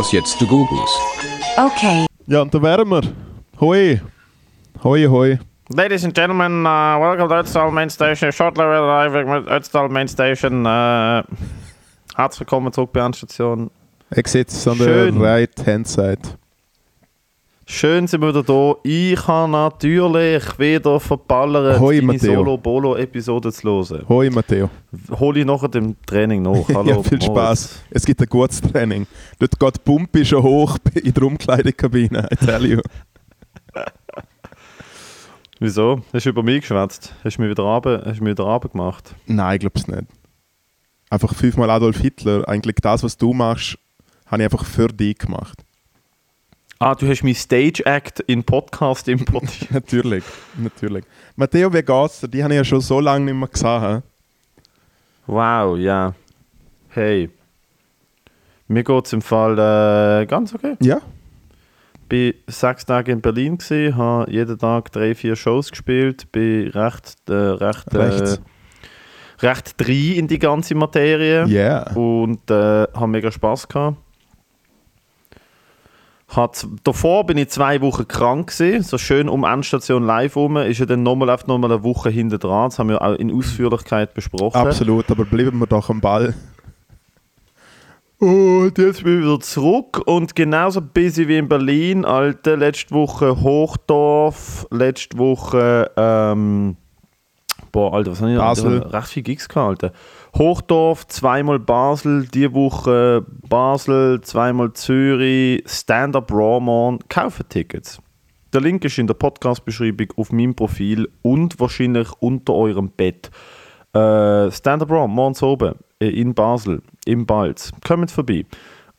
das jetzt zu Googles. Okay. Ja, und da wären wir. Hoi. Hoi, hoi. Ladies and gentlemen, uh, welcome to Ötztal Main Station. Shortly arriving mit Ötztal Main Station. Uh, herzlich willkommen zurück bei Endstation. Exits on Schön. the right hand side. Schön sind wir wieder da. Ich habe natürlich wieder verballert, Hoi, deine. Solo-Bolo-Episode zu hören. Hoi, Matteo. Hol ich nachher dem Training nach. Hallo, ja, viel. Spaß. Es gibt ein gutes Training. Dort geht die Pumpe schon hoch in der Umkleidekabine. I tell you. Wieso? Hast du über mich geschwätzt? Hast du mich wieder runter, hast du mich wieder runtergemacht? Nein, ich glaube es nicht. Einfach fünfmal Adolf Hitler. Eigentlich das, was du machst, habe ich einfach für dich gemacht. Ah, du hast mein Stage-Act in Podcast importiert. natürlich, natürlich. Matteo, wie geht's dir? Die habe ich ja schon so lange nicht mehr gesehen. Wow, ja. Hey. Mir geht es im Fall äh, ganz okay. Ja? bin sechs Tage in Berlin habe jeden Tag drei, vier Shows gespielt, bin recht, äh, recht, äh, Recht. recht drin in die ganze Materie Yeah. und äh, habe mega Spaß gehabt. Hat, davor bin ich zwei Wochen krank gewesen, so schön um Endstation live rum, ist ja dann nochmal auf nochmal eine Woche hinter dran, das haben wir auch in Ausführlichkeit besprochen. Absolut, aber bleiben wir doch am Ball. Und jetzt bin ich wieder zurück und genauso busy wie in Berlin, Alter. Letzte Woche Hochdorf, letzte Woche, ähm, boah, Alter, was habe ich noch? Basel. Recht viel Gigs gehabt, Alter. Hochdorf, zweimal Basel, die Woche Basel, zweimal Zürich, Stand-Up Rawmon. Kaufen Tickets. Der Link ist in der Podcast-Beschreibung auf meinem Profil und wahrscheinlich unter eurem Bett. Äh, Stand-Up Raw, morgens oben äh, in Basel, im Balz. Kommt vorbei.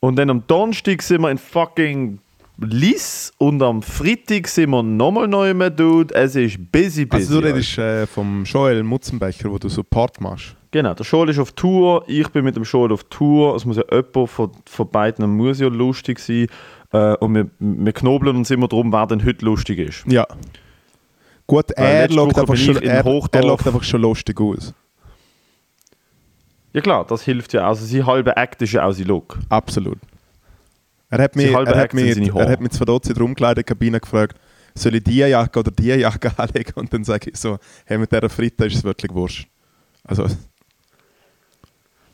Und dann am Donnerstag sind wir in fucking Liss und am Freitag sind wir nochmal neu mehr, Dude. Es ist busy, busy. Also du redest äh, vom Joel Mutzenbecher, wo du Support machst. Genau, der Joel ist auf Tour, ich bin mit dem Joel auf Tour. Es muss ja jemand von, von beiden muss ja lustig sein. Äh, und wir, wir knobeln uns immer darum, wer denn heute lustig ist. Ja. Gut, er schaut einfach schon, er, er einfach schon lustig aus. Ja klar, das hilft ja. Also sein halber Act ist ja auch sein Look. Absolut. Er hat mich, er hat mich, er hat mich zwei Dozzi in der Umkleidekabine gefragt, soll ich diese Jacke oder diese Jacke anlegen? Und dann sage ich so, hey, mit dieser Fritte ist es wirklich wurscht. Also,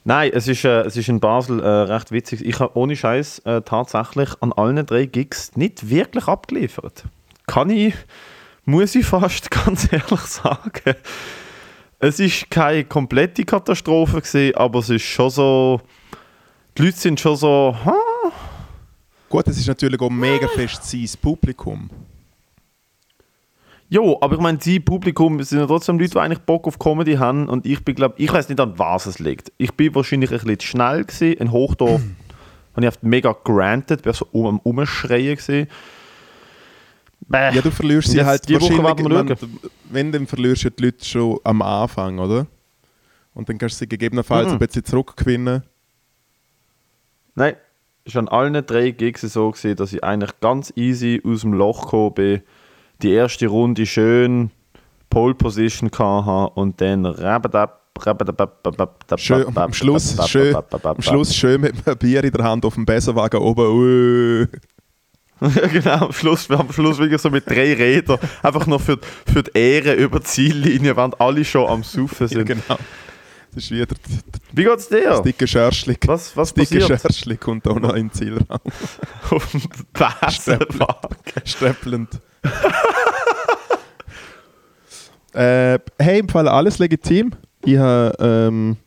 Nein, es ist, äh, es ist in Basel äh, recht witzig. Ich habe ohne Scheiß äh, tatsächlich an allen drei Gigs nicht wirklich abgeliefert. Kann ich, muss ich fast ganz ehrlich sagen. Es ist keine komplette Katastrophe gewesen, aber es ist schon so. Die Leute sind schon so. Ha? Gut, es ist natürlich auch mega fest sein Publikum. Jo, aber ich meine, die Publikum sind ja trotzdem Leute, die eigentlich Bock auf Comedy haben. Und ich bin, glaube ich, weiß nicht, an was es liegt. Ich bin wahrscheinlich ein bisschen zu schnell gewesen. In Hochdorf habe ich oft mega granted, bin so um, am Umschreien gewesen. Bäh. Ja, du verlierst sie halt die Woche wenn, wenn, dann verlierst du die Leute schon am Anfang, oder? Und dann kannst du sie gegebenenfalls Mhm. ein bisschen zurückgewinnen. Nein, war an allen drei Gigs so, gewesen, dass ich eigentlich ganz easy aus dem Loch gekommen bin. Die erste Runde schön Pole Position hatte und dann rabadab, Schön, am Schluss, schön, am Schluss schön mit einem Bier in der Hand auf dem Besenwagen oben. Ja, genau, am Schluss, am Schluss wirklich so mit drei Rädern, einfach noch für, für die Ehre über die Ziellinie, während alle schon am Saufen Ja, sind. genau. Das ist wieder das Wie geht's dir? dicke Schärschli. Was, was Das dicke passiert? Schärschli kommt auch noch in den Zielraum. Auf dem Besenwagen. Streppelnd. äh, hey, im Fall alles legitim. Ich habe ähm,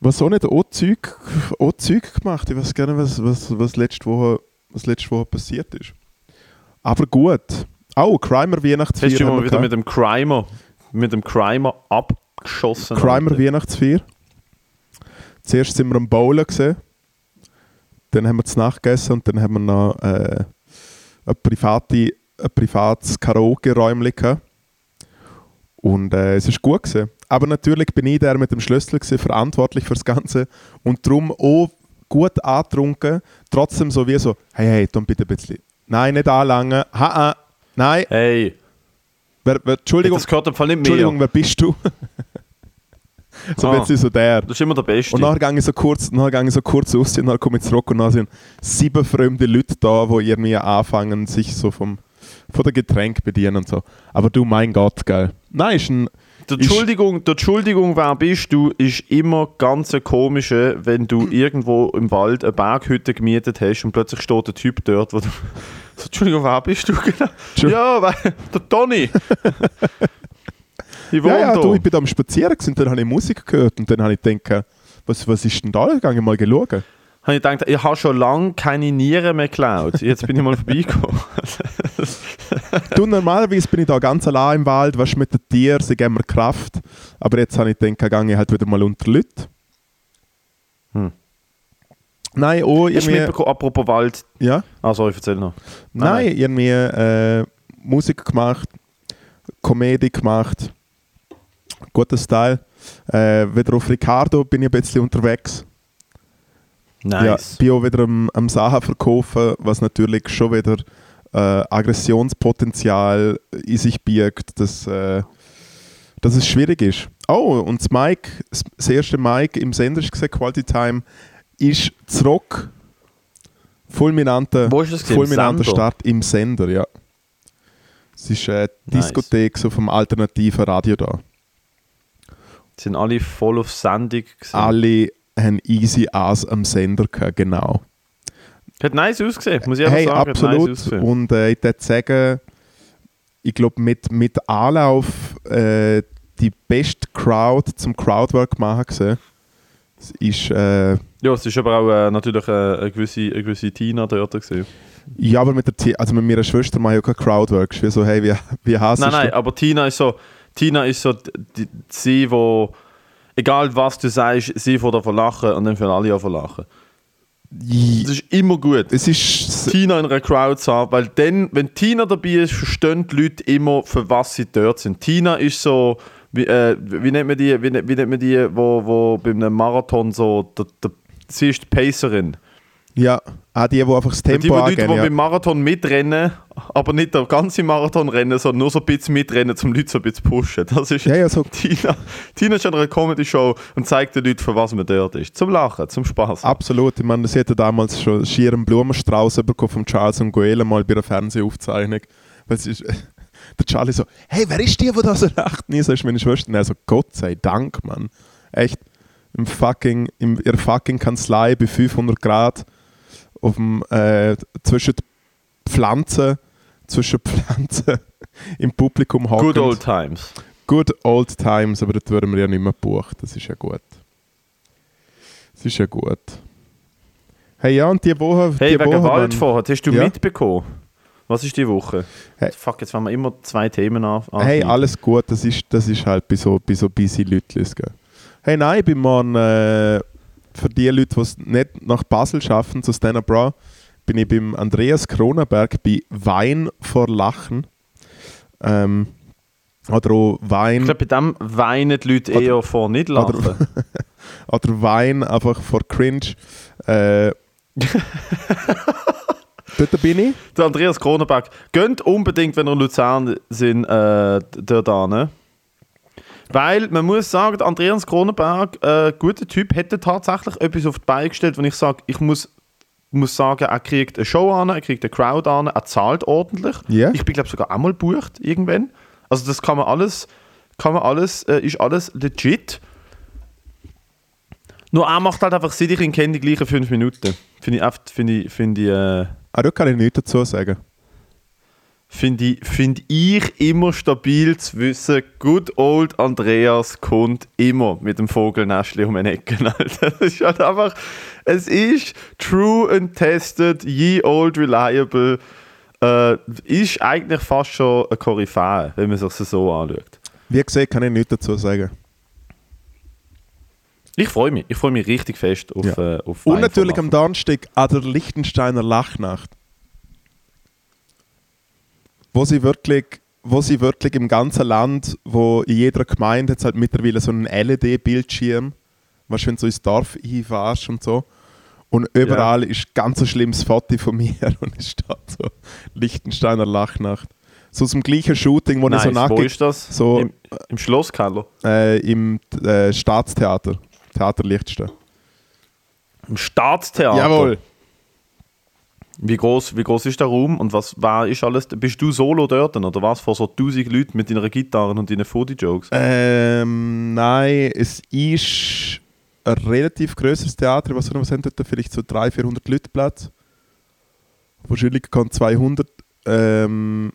was auch nicht auch Zeug, auch Zeug gemacht. Ich weiß gerne, was, was, was, letzte Woche, was letzte Woche passiert ist. Aber gut. Oh, Crimer Weihnachtsfeier. Hast du mal wieder gehabt. mit dem Crimer, mit dem Crimer abgeschossen? Crimer. Weihnachtsfeier. Zuerst sind wir am Bowlen gesehen. Dann haben wir zu Nacht gegessen und dann haben wir noch äh, ein, private, ein privates Karaoke-Räumchen. Und äh, es ist gut gewesen. Aber natürlich bin ich der mit dem Schlüssel gewesen, verantwortlich für das Ganze und darum auch gut angetrunken. Trotzdem so wie so, hey, hey, dann bitte ein bisschen. Nein, nicht anlangen. Ha, ha. Nein, Hey, wer, wer, Entschuldigung, das gehört im Fall nicht mehr. Entschuldigung, wer bist du? so Ah. wird so der. Das ist immer der Beste. Und nachher gehe ich so kurz, nachher ich so kurz ausziehen, dann komme ich zurück und dann sind sieben fremde Leute da, die irgendwie anfangen, sich so vom, von der Getränk bedienen und so. Aber du, mein Gott, geil. Nein, ist ein, Die Entschuldigung, die Entschuldigung, wer bist du, ist immer ganz eine komische, wenn du irgendwo im Wald eine Berghütte gemietet hast und plötzlich steht ein Typ dort, wo du. So, Entschuldigung, wer bist du genau? Ja, weil, der Toni. ich wohne ja, ja, du, ich bin da am Spazieren und dann habe ich Musik gehört und dann habe ich gedacht, was, was ist denn da? Ich gehe mal schauen. habe ich gedacht, ich habe schon lange keine Nieren mehr geklaut. Jetzt bin ich mal vorbeigekommen. du, normalerweise bin ich da ganz allein im Wald, was mit den Tieren, sie geben mir Kraft. Aber jetzt habe ich gedacht, gehe ich halt wieder mal unter Leute. Hm. Nein, oh, irgendwie, mitbekommen, apropos Wald. ja. Ah, sorry, erzähl noch. Nein, Nein, irgendwie äh, Musik gemacht, Komödie gemacht, guter Style. Äh, wieder auf Ricardo bin ich ein bisschen unterwegs. Ja, Nice. bin auch wieder am, am Sachen verkaufen, was natürlich schon wieder äh, Aggressionspotenzial in sich birgt, dass, äh, dass es schwierig ist. Oh, und das Mike, das- erste Mike im Sender ist gesehen, Quality Time, ist zurück. Fulminanter, fulminanter Sender? Start im Sender, ja. Es ist eine Nice. Diskothek so vom alternativen Radio da. Sind alle voll auf Sendung gewesen. Alle haben easy Ass am Sender gehabt, genau. Hat nice ausgesehen, muss ich einfach Hey, sagen. Nice absolut. ausgesehen. und äh, ich würde sagen, ich glaube, mit, mit Anlauf äh, die beste Crowd zum Crowdwork machen gesehen. Es ist, äh, Ja, es ist aber auch äh, natürlich äh, eine, gewisse, eine gewisse Tina dort gewesen. ja, aber mit, der, Ti- also mit meiner Schwester mache ich auch kein Crowdwork. Wie so, hey, wie, wie hasst Nein, nein, aber Tina ist so, Tina ist so die, die, sie, wo egal was du sagst, sie vor davon lachen und dann für alle auch lachen. Das ist immer gut. Es ist, Tina in einer Crowd zu haben, weil dann, wenn Tina dabei ist, verstehen die Leute immer, für was sie dort sind. Tina ist so, wie, äh, wie nennt man die, wie, wie nennt man die, wo, wo bei einem Marathon so, der, der, sie ist die Pacerin. Ja, auch die, die einfach das Die, die Tempo Leute, die. Ja. beim Marathon mitrennen, aber nicht der ganze Marathon rennen, sondern nur so ein bisschen mitrennen, um die Leute so ein bisschen zu pushen. Das ist ja, ja, so, Tina. Tina ist an einer Comedy-Show und zeigt den Leuten, für was man dort ist. Zum Lachen, zum Spaß. absolut. Ich meine, sie hatte damals schon schier einen Blumenstrauß bekommen von Charles und Goela mal bei einer Fernsehaufzeichnung. Weil es ist, der Charlie so, hey, wer ist die, die da so lacht? Nie so ist meine Schwester. Er so, Gott sei Dank, Mann. Echt, im fucking, in ihrer fucking Kanzlei bei 500 Grad auf dem, äh, zwischen Pflanzen, zwischen Pflanzen im Publikum hocken. Good old times. Good old times, aber das würden wir ja nicht mehr buchen. Das ist ja gut. Das ist ja gut. Hey, ja, und die Woche. Hey, die wegen Woche, Wald vorher, hast du Ja. mitbekommen? Was ist die Woche? Hey. Fuck, jetzt haben wir immer zwei Themen an. Hey, alles gut, das ist, das ist halt bei so, bei so busy Leuten. gell. Hey, nein, ich bin morgen äh, für die Leute, die es nicht nach Basel schaffen, zu Stena Bra, bin ich beim Andreas Kronenberg bei Wein vor Lachen. Ähm, oder auch Wein, Ich glaube, bei dem weinen die Leute Oder- eher vor nicht lachen. oder Wein einfach vor Cringe. Äh, dort bin ich. Der Andreas Kronenberg. Geht unbedingt, wenn ihr in Luzern sind, äh, dort hin. Weil man muss sagen, Andreas Kronenberg, äh, guter Typ, hätte tatsächlich etwas auf die Beine gestellt, wenn ich sage, ich muss, muss sagen, er kriegt eine Show an, er kriegt eine Crowd an, er zahlt ordentlich. Ja. Ich bin, glaube sogar einmal gebucht irgendwann. Also das kann man alles, kann man alles, äh, ist alles legit. Nur er macht halt einfach, seit ich ihn kenne, die gleichen fünf Minuten. Finde ich, finde ich, finde ich, äh, Ah, da kann ich nichts dazu sagen. Finde ich, find ich immer stabil zu wissen, good old Andreas kommt immer mit dem Vogelnestli um den Ecken. Alter. Das ist halt einfach, es ist true and tested, ye old reliable, äh, ist eigentlich fast schon eine Koryphäe, wenn man sich so anschaut. Wie gesagt, kann ich nichts dazu sagen. Ich freue mich, ich freue mich richtig fest auf, Ja. äh, auf Und natürlich am Donnerstag an der Liechtensteiner Lachnacht. Wo sie wirklich, wo sie wirklich im ganzen Land, wo in jeder Gemeinde hat halt mittlerweile so einen LED-Bildschirm, was wenn du so ins Dorf hinfährst und so. Und überall ist ganz ein schlimmes Foto von mir und es steht so Liechtensteiner Lachnacht. so aus dem gleichen Shooting, wo Nice. ich so Wo nackig ist das? so Im, Im Schlosskeller? äh, im äh, Staatstheater, Theater Liechtenstein. Im Staatstheater? Jawohl. Wie groß, wie groß ist der Raum und was war ist alles? Bist du solo dort oder was? Vor so 1000 Leuten mit deiner Gitarre und deinen Fodi-Jokes? Ähm, nein, es ist ein relativ größeres Theater. Was, was haben dort? Vielleicht so 300, 400 Leute Platz. Wahrscheinlich kann 200. Ähm,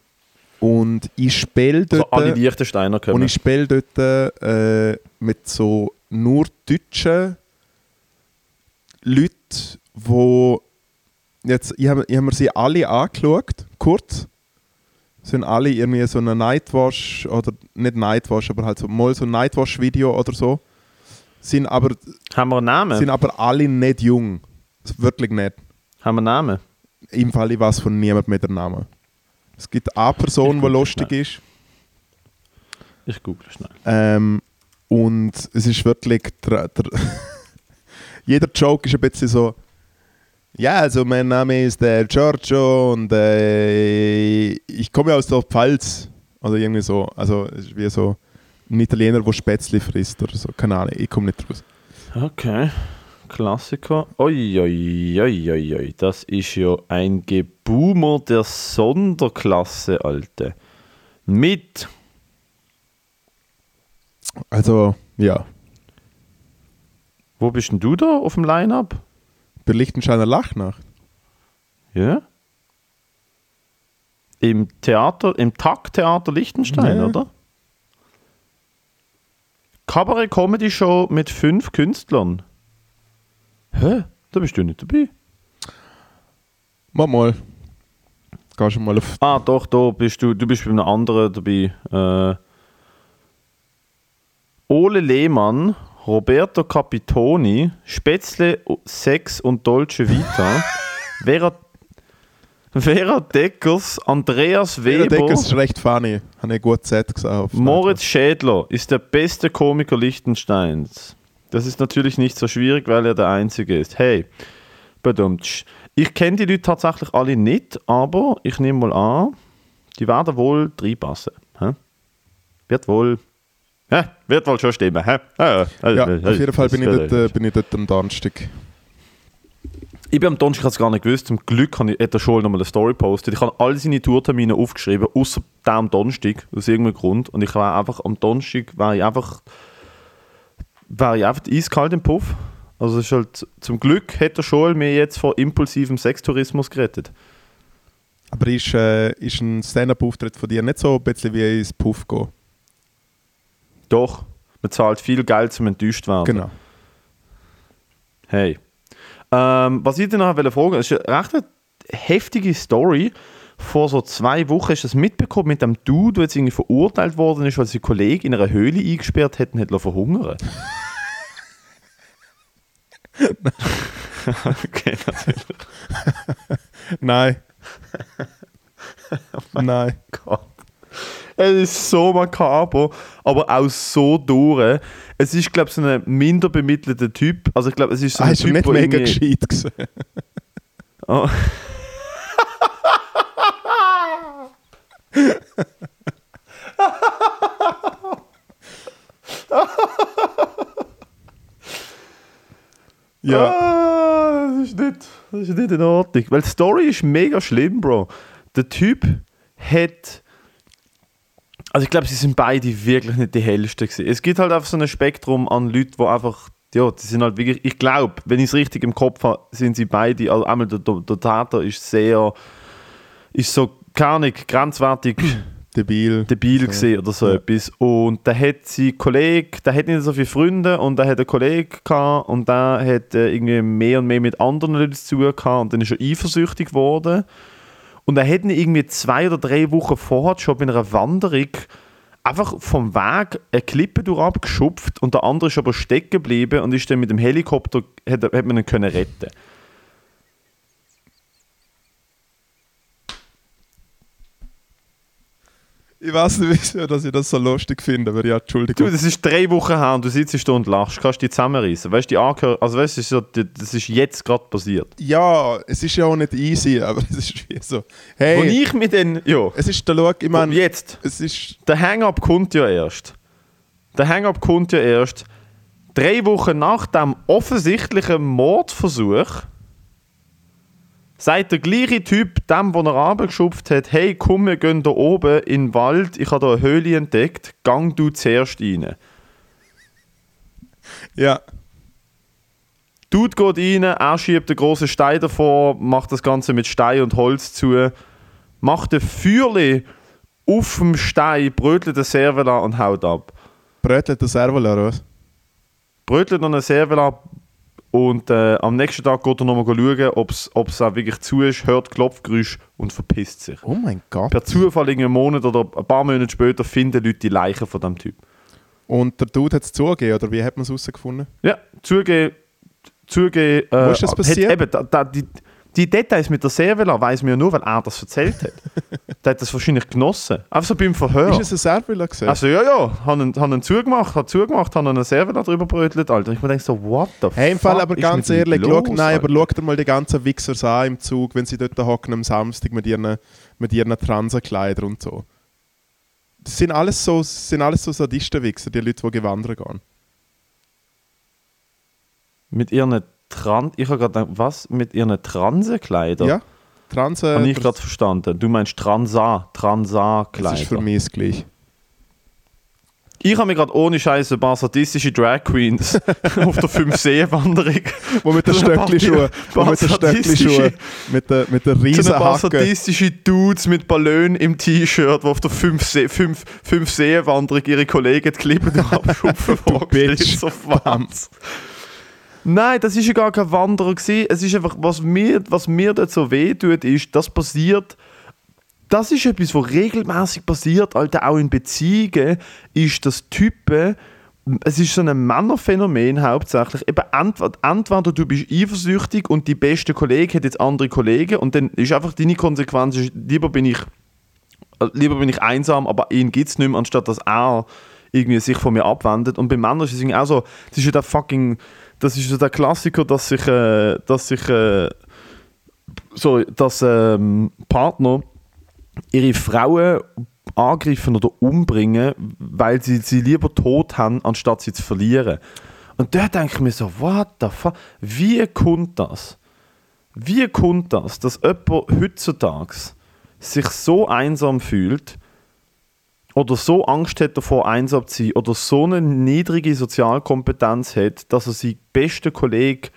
und ich spiele Also dort. alle Liechtensteiner und kommen. ich spiele dort äh, mit so nur deutschen Leuten, wo jetzt, ich habe hab mir sie alle angeschaut, kurz. Sind alle irgendwie so eine Nightwash oder nicht Nightwash, aber halt so mal so ein Nightwash-Video oder so. Sind aber, Haben wir einen Namen? sind aber alle nicht jung. Wirklich nicht. Haben wir einen Namen? Im Fall ich weiß von niemandem mit dem Namen. Es gibt eine Person, die lustig schnell. ist. Ich google schnell. Ähm, und es ist wirklich. Der, der jeder Joke ist ein bisschen so. Ja, also mein Name ist der Giorgio und äh, ich komme aus der Pfalz. Oder irgendwie so. Also wie so ein Italiener, der Spätzle frisst oder so. Keine Ahnung, ich komme nicht raus. Okay. Klassiker. Oi, oi, oi, oi, oi. Das ist ja ein Geboomer der Sonderklasse, Alte. Mit. Also, ja. Wo bist denn du da auf dem Line-Up? Bei Lichtensteiner Lachnacht. Ja? Im Theater, im Tag-Theater Liechtenstein, Ja. oder? Kabarett-Comedy-Show mit fünf Künstlern. Hä? Da bist du nicht dabei. Mal mal. Gehst du mal auf. Ah, doch, da bist du, du bist bei einem anderen dabei. Äh, Ole Lehmann, Roberto Capitoni, Spätzle, Sex und Dolce Vita, Vera, Vera Deckers, Andreas Weber, denkt, es ist recht funny. Habe ich gut Z gesagt. Moritz Schädler ist der beste Komiker Liechtensteins. Das ist natürlich nicht so schwierig, weil er der Einzige ist. Hey, badumtsch. Ich kenne die Leute tatsächlich alle nicht, aber ich nehme mal an, die werden wohl reinpassen. Hä? Wird wohl. Hä? Wird wohl schon stimmen. Hä? Ja, Ja, auf jeden Fall bin ich, dort, äh, bin ich dort am Donnerstag. Ich bin am Donnerstag ich hab's gar nicht gewusst. Zum Glück hat der Scholl nochmal eine Story gepostet. Ich habe all seine Tourtermine aufgeschrieben, außer der am Donnerstag, aus irgendeinem Grund. Und ich war einfach am Donnerstag, war ich einfach, war ich einfach eiskalt im Puff. Also es ist halt, zum Glück hat der Scholl mir jetzt vor impulsivem Sextourismus gerettet. Aber ist, äh, ist ein Stand-Up-Auftritt von dir nicht so ein bisschen wie ins Puff gehen? Doch, man zahlt viel Geld zum enttäuscht werden. Genau. Hey. Ähm, was ich dir noch wollte fragen, ist eine recht eine heftige Story. Vor so zwei Wochen hast du das mitbekommen mit dem Dude, der jetzt irgendwie verurteilt worden ist, weil sein Kollege in einer Höhle eingesperrt hat und hat verhungern Okay, natürlich. Nein. Nein. Gott. Es ist so makaber, aber auch so durch. Es ist, glaube ich, so ein minder bemittelter Typ. Also ich glaube, es ist so Ah, ein ist Typ, nicht der mega irgendwie- gescheit. Oh. Ja. Ah, das, ist nicht, das ist nicht in Ordnung. Weil die Story ist mega schlimm, Bro. Der Typ hat. Also ich glaube, sie sind beide wirklich nicht die hellsten gewesen. Es gibt halt einfach so ein Spektrum an Leuten, die einfach. Ja, die sind halt wirklich. Ich glaube, wenn ich es richtig im Kopf habe, sind sie beide. Also einmal der, der, Täter ist sehr. Ist so gar nicht grenzwertig Debil. debil So. oder so Ja. etwas. Und da hat sie Kollege, der hat nicht so viele Freunde und der hat einen Kollegen gehabt und der hat äh, irgendwie mehr und mehr mit anderen Leuten zu tun gehabt und dann ist er eifersüchtig geworden. Und er hat ihn irgendwie zwei oder drei Wochen vorher schon bei einer Wanderung einfach vom Weg eine Klippe durch abgeschupft und der andere ist aber stecken geblieben und ist dann mit dem Helikopter, hat, hat man ihn können retten Ich weiß nicht, wieso dass ich das so lustig finde, aber ja, Entschuldigung. Du, das ist drei Wochen her und du sitzt da und lachst. Kannst du dich zusammenreißen? Weißt du, also weißt, das ist, so, das ist jetzt gerade passiert. Ja, es ist ja auch nicht easy, aber es ist wie so. Hey, Wo ich mir dann, ja, es ist der Schau, ich meine, jetzt, es ist. der Hang-Up kommt ja erst. Der Hang-Up kommt ja erst drei Wochen nach dem offensichtlichen Mordversuch. Sagt der gleiche Typ, dem, der er runtergeschupft hat, hey, komm, wir gehen da oben in den Wald, ich habe da eine Höhle entdeckt, gang du zuerst rein. Ja, Dude geht rein, er schiebt einen großen Stein davor, macht das Ganze mit Stein und Holz zu, macht ein Feuerli auf dem Stein, brötelt den Servola und haut ab. brötelt der Servola oder was? Brötelt noch einen Servola und äh, am nächsten Tag geht er nochmal schauen, ob es auch wirklich zu ist, hört Klopfgeräusch und verpisst sich. Oh mein Gott. Per Zufall in einem Monat oder ein paar Monate später finden Leute die Leiche von dem Typ. Und der Dude hat es zugegeben, oder wie hat man es herausgefunden? Ja, zugeben, zugeben. Äh, Wo ist das hat passiert? Eben, da, da, die, die Details mit der Servola weiß man ja nur, weil er das erzählt hat. der hat das wahrscheinlich genossen. Einfach so beim Verhör. Ist es ein Servola gesehen? also ja, ja, haben ihn, haben ihn zugemacht, hat zugemacht, haben einen Servola drüber brötelt, Alter. Ich mir denke so, what the Hey, im Fall aber ganz ehrlich, los, schau, nein, aber schau dir mal die ganzen Wichsers an im Zug, wenn sie dort hocken am Samstag mit ihren, mit ihren Transenkleidern und so. Das sind alles so, sind alles so Sadisten-Wichser, die Leute, die gewandert gehen. Mit ihren Trans... Ich habe gerade gedacht, was? Mit ihren Transenkleidern? Ja? Transe, Habe ich das, gerade verstanden. Du meinst Transa, das Transa-Kleider. ist für mich das Gleiche. Ich habe mir gerade ohne Scheiße ein paar sadistische Drag Queens auf der Fünf-See-Wanderung Wo mit den Stöckli-Schuhen, mit den Stöckli-Schuhen, mit der, mit zu riesen ein paar sadistische Dudes mit Ballon im T-Shirt, die auf der Fünf-See- Fünf- Fünf-See-Wanderung ihre Kollegen die Klippen abschupfen vorgestellt. Bitch. So. Nein, das ist ja gar kein Wanderer gewesen. Es ist einfach, was mir, was mir dort so weh tut, ist, das passiert das ist etwas, was regelmäßig passiert, Alter, auch in Beziehungen, ist, dass Typen, es ist so ein Männerphänomen hauptsächlich, eben entweder, entweder du bist eifersüchtig und die beste Kollege hat jetzt andere Kollegen und dann ist einfach deine Konsequenz, lieber bin ich lieber bin ich einsam, aber ihn gibt es nicht mehr, anstatt dass er irgendwie sich von mir abwendet. Und bei Männern ist es auch so, das ist ja der fucking, das ist ja der Klassiker, dass sich, äh, dass sich, äh, so, dass ähm, Partner ihre Frauen angreifen oder umbringen, weil sie sie lieber tot haben, anstatt sie zu verlieren. Und da denke ich mir so, what the fuck, wie kommt das? Wie kommt das, dass jemand heutzutage sich so einsam fühlt oder so Angst hat davor, einsam zu sein oder so eine niedrige Sozialkompetenz hat, dass er seinen besten Kollegen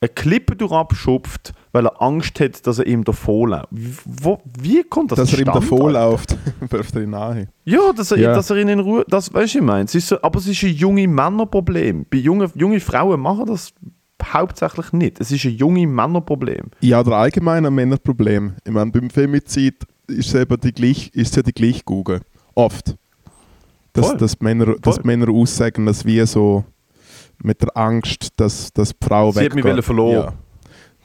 eine Klippe durchabschupft, weil er Angst hat, dass er ihm davonläuft. Wo, wie kommt das Dass er ihm zustande, davon Alter? läuft, wirft er ihn nahe. Ja, dass er, Ja. dass er ihn in Ruhe. Das weißt du, ich meine. So, aber es ist ein junge Männerproblem. Bei jungen junge Frauen machen das hauptsächlich nicht. Es ist ein junge Männerproblem. Ja, oder allgemein ein Männerproblem. Ich meine, beim Femizid ist es eben die gleich, ist es ja die gleiche Google. Oft. Dass, Voll. dass, Männer, dass Voll. Männer aussagen, dass wir so mit der Angst, dass, dass die Frau Sie hat mich weggeht. wollen verloren. Ja.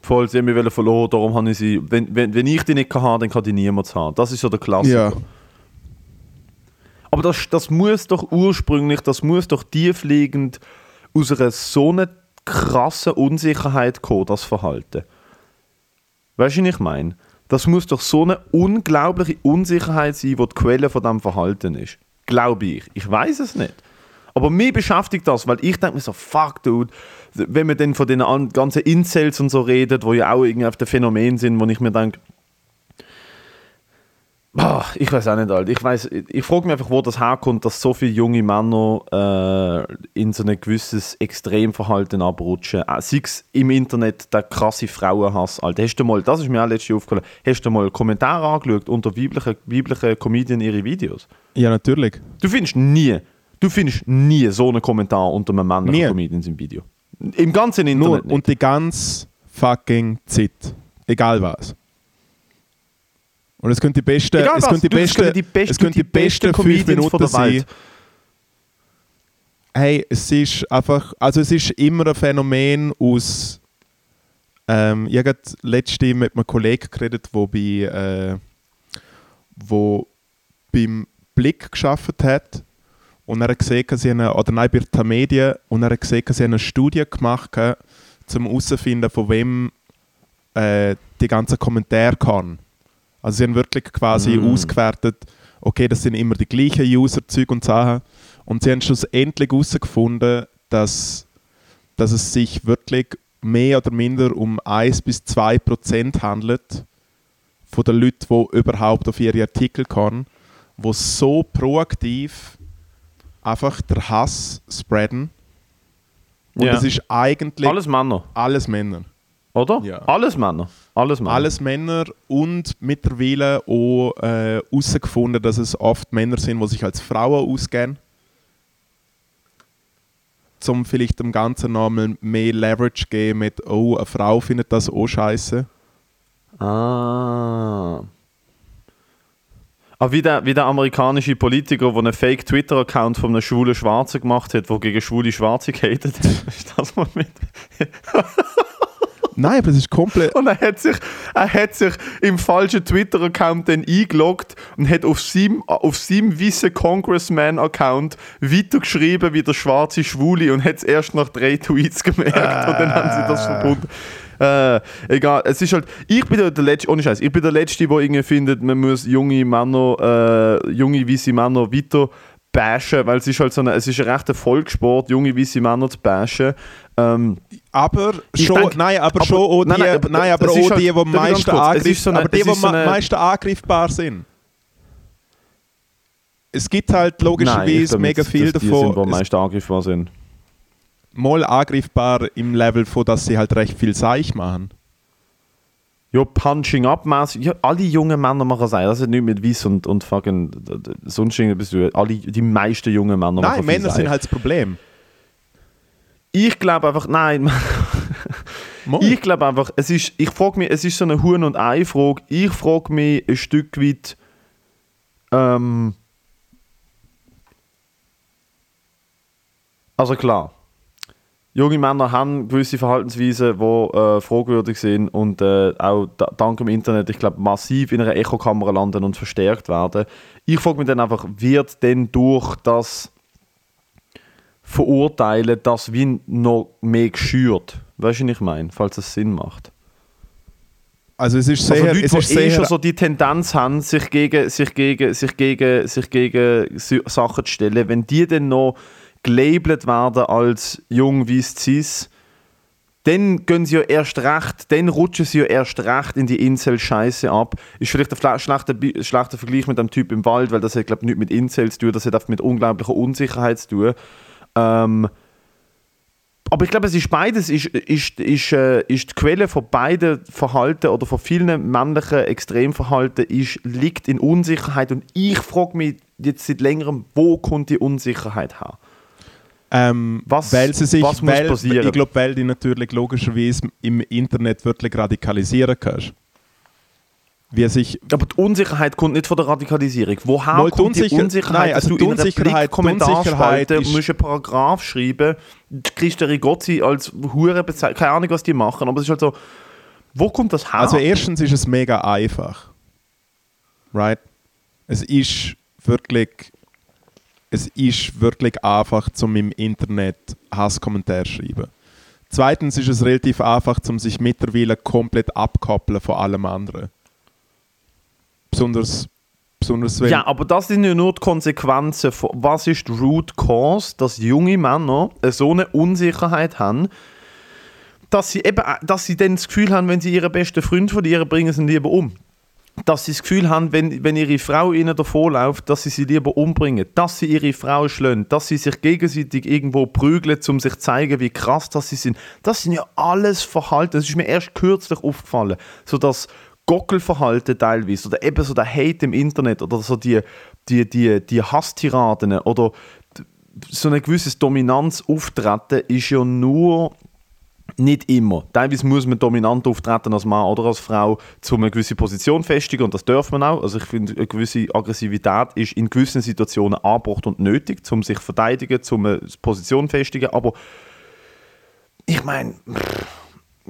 Voll, sie haben mich verloren, darum habe ich sie. Wenn, wenn, wenn ich die nicht habe, dann kann die niemand haben. Das ist so der Klassiker. Ja. Aber das, das muss doch ursprünglich, das muss doch tiefliegend aus einer so einer krassen Unsicherheit kommen, das Verhalten. Weißt du, was ich meine? Das muss doch so eine unglaubliche Unsicherheit sein, die die Quelle von diesem Verhalten ist. Glaube ich. Ich weiß es nicht. Aber mich beschäftigt das, weil ich denke mir so, fuck, dude, wenn man dann von den an- ganzen Incels und so redet, wo ja auch irgendwie auf Phänomen sind, wo ich mir denke, ich weiß auch nicht, Alter. Ich, weiß, ich frage mich einfach, wo das herkommt, dass so viele junge Männer äh, in so ein gewisses Extremverhalten abrutschen. Äh, sei es im Internet der krasse Frauenhass. Alter. Hast du mal, das ist mir auch letztes Jahr aufgefallen, hast du mal Kommentare angeschaut unter weiblichen, weiblichen Comedian ihre Videos? ja, natürlich. Du findest nie, du findest nie so einen Kommentar unter einem männlichen Nie. Comedian im Video. Im ganzen Nur Internet nicht. und die ganze fucking Zeit. Egal was. Und es könnte die beste, Egal es könnte die beste, die besten- es könnte die besten fünf Minuten sein. Hey, es ist einfach, also es ist immer ein Phänomen aus. Ähm, ich habe letztens mit einem Kollegen geredet, wo bei, äh, wo beim Blick geschaffen hat und er hat gesehen, sie haben, oder nein, bei der Medien, und er hat gesehen, sie haben eine Studie gemacht, um herauszufinden, von wem äh, die ganzen Kommentare kommen. Also sie haben wirklich quasi Mm. ausgewertet, okay, das sind immer die gleichen User-Zeug und Sachen. Und sie haben schlussendlich herausgefunden, dass, dass es sich wirklich mehr oder minder um 1 bis 2 Prozent handelt von den Leuten, die überhaupt auf ihre Artikel kommen, die so proaktiv einfach der Hass spreaden. Und Ja. das ist eigentlich Alles Männer, alles Männer. Oder? Ja. Alles Männer. Alles Männer. Alles Männer und mittlerweile auch äh, herausgefunden, dass es oft Männer sind, die sich als Frauen ausgeben. Zum vielleicht dem Ganzen nochmal mehr Leverage geben mit, oh, eine Frau findet das auch scheiße. Ah. Ah, wie der, wie der amerikanische Politiker, der einen Fake-Twitter-Account von einem schwulen Schwarzen gemacht hat, der gegen schwule Schwarze gehatet hat. Ist das mal mit? Nein, aber es ist komplett. Und er hat sich, er hat sich im falschen Twitter-Account dann eingeloggt und hat auf seinem, auf seinem weißen Congressman-Account weitergeschrieben wie der schwarze Schwule und hat es erst nach drei Tweets gemerkt und dann haben sie das verbunden. Äh, egal, es ist halt, ich bin der, der Letzte, ohne Scheiß, ich bin der Letzte, der irgendwie findet, man muss junge Männer, äh, junge weiße Männer weiter bashen, weil es ist halt so eine, es ist ein rechter Volkssport, junge weiße Männer zu bashen. Ähm, Aber Ich schon, denk- nein, aber, aber- schon auch die, nein, nein, nein, aber ist auch halt- die, die am meisten, ist so eine- aber die, die ist so eine- meisten angreifbar sind. Es gibt halt logischerweise mega nicht, viel dass die sind, die am davon. meisten angreifbar sind. mal angreifbar im Level von, dass sie halt recht viel Seich machen. Ja, Punching Up mäßig. Ja, alle jungen Männer machen das. Das hat nichts mit Weiss und, und fucking sonst irgendwas zu tun. Alle, die meisten jungen Männer Nein, machen Männer sind halt das Problem. Ich glaube einfach, nein. Ich glaube einfach, es ist, ich frage mich, es ist so eine Huhn- und Ei-Frage. Ich frage mich ein Stück weit, ähm, also klar, junge Männer haben gewisse Verhaltensweisen, die äh, fragwürdig sind und äh, auch da, dank dem Internet, ich glaube, massiv in einer Echokammer landen und verstärkt werden. Ich frage mich dann einfach, wird denn durch das Verurteilen das wie noch mehr geschürt? Weißt du, was ich meine? Falls das Sinn macht. Also es ist Also sehr, Leute, es ist die eh schon so die Tendenz haben, sich gegen, sich gegen, sich gegen, sich gegen Sachen zu stellen, wenn die dann noch gelabelt werden als jung wie cis, dann gehen sie ja erst recht, dann rutschen sie ja erst recht in die Incel-Scheiße ab. Ist vielleicht ein schlechter, schlechter Vergleich mit dem Typ im Wald, weil das hat, glaube ich, nichts mit Incels zu tun, das hat einfach mit unglaublicher Unsicherheit zu tun. Ähm, aber ich glaube, es ist beides, ist, ist, ist, äh, ist die Quelle von beiden Verhalten oder von vielen männlichen Extremverhalten ist, liegt in Unsicherheit. Und ich frage mich jetzt seit längerem, wo kommt die Unsicherheit her? Ähm, Was- weil sie sich, was muss weil, passieren? ich glaube, weil die natürlich logischerweise im Internet wirklich radikalisieren kannst. Wie sich Aber die Unsicherheit kommt nicht von der Radikalisierung. Woher Mal kommt die Unsicher- Unsicherheit, Nein, also die Unsicherheit- Kommentarsspalte ist- musst einen Paragraph schreiben, du kriegst den Rigozzi als Hure bezeichnet, keine Ahnung, was die machen, aber es ist halt so, wo kommt das her? Also erstens ist es mega einfach. Right? Es ist wirklich es ist wirklich einfach, zum im Internet Hasskommentare zu schreiben. Zweitens ist es relativ einfach, zum sich mittlerweile komplett abkoppeln von allem anderen. Besonders, besonders. Ja, aber das sind ja nur die Konsequenzen von, was ist die Root Cause, dass junge Männer so eine Unsicherheit haben, dass sie eben, dass sie dann das Gefühl haben, wenn sie ihren besten Freund verlieren, bringen sie ihn lieber um. Dass sie das Gefühl haben, wenn, wenn ihre Frau ihnen davonläuft, dass sie sie lieber umbringen. Dass sie ihre Frau schlagen. Dass sie sich gegenseitig irgendwo prügeln, um sich zu zeigen, wie krass das sie sind. Das sind ja alles Verhalten. Das ist mir erst kürzlich aufgefallen. So das Gockelverhalten teilweise oder eben so der Hate im Internet oder so die, die, die, die Hasstiraden oder so ein gewisses Dominanzauftreten ist ja nur nicht immer. Teilweise muss man dominant auftreten als Mann oder als Frau, um eine gewisse Position festigen und das darf man auch. Also ich finde, eine gewisse Aggressivität ist in gewissen Situationen angebracht und nötig, um sich zu verteidigen, um eine Position festigen, aber ich meine,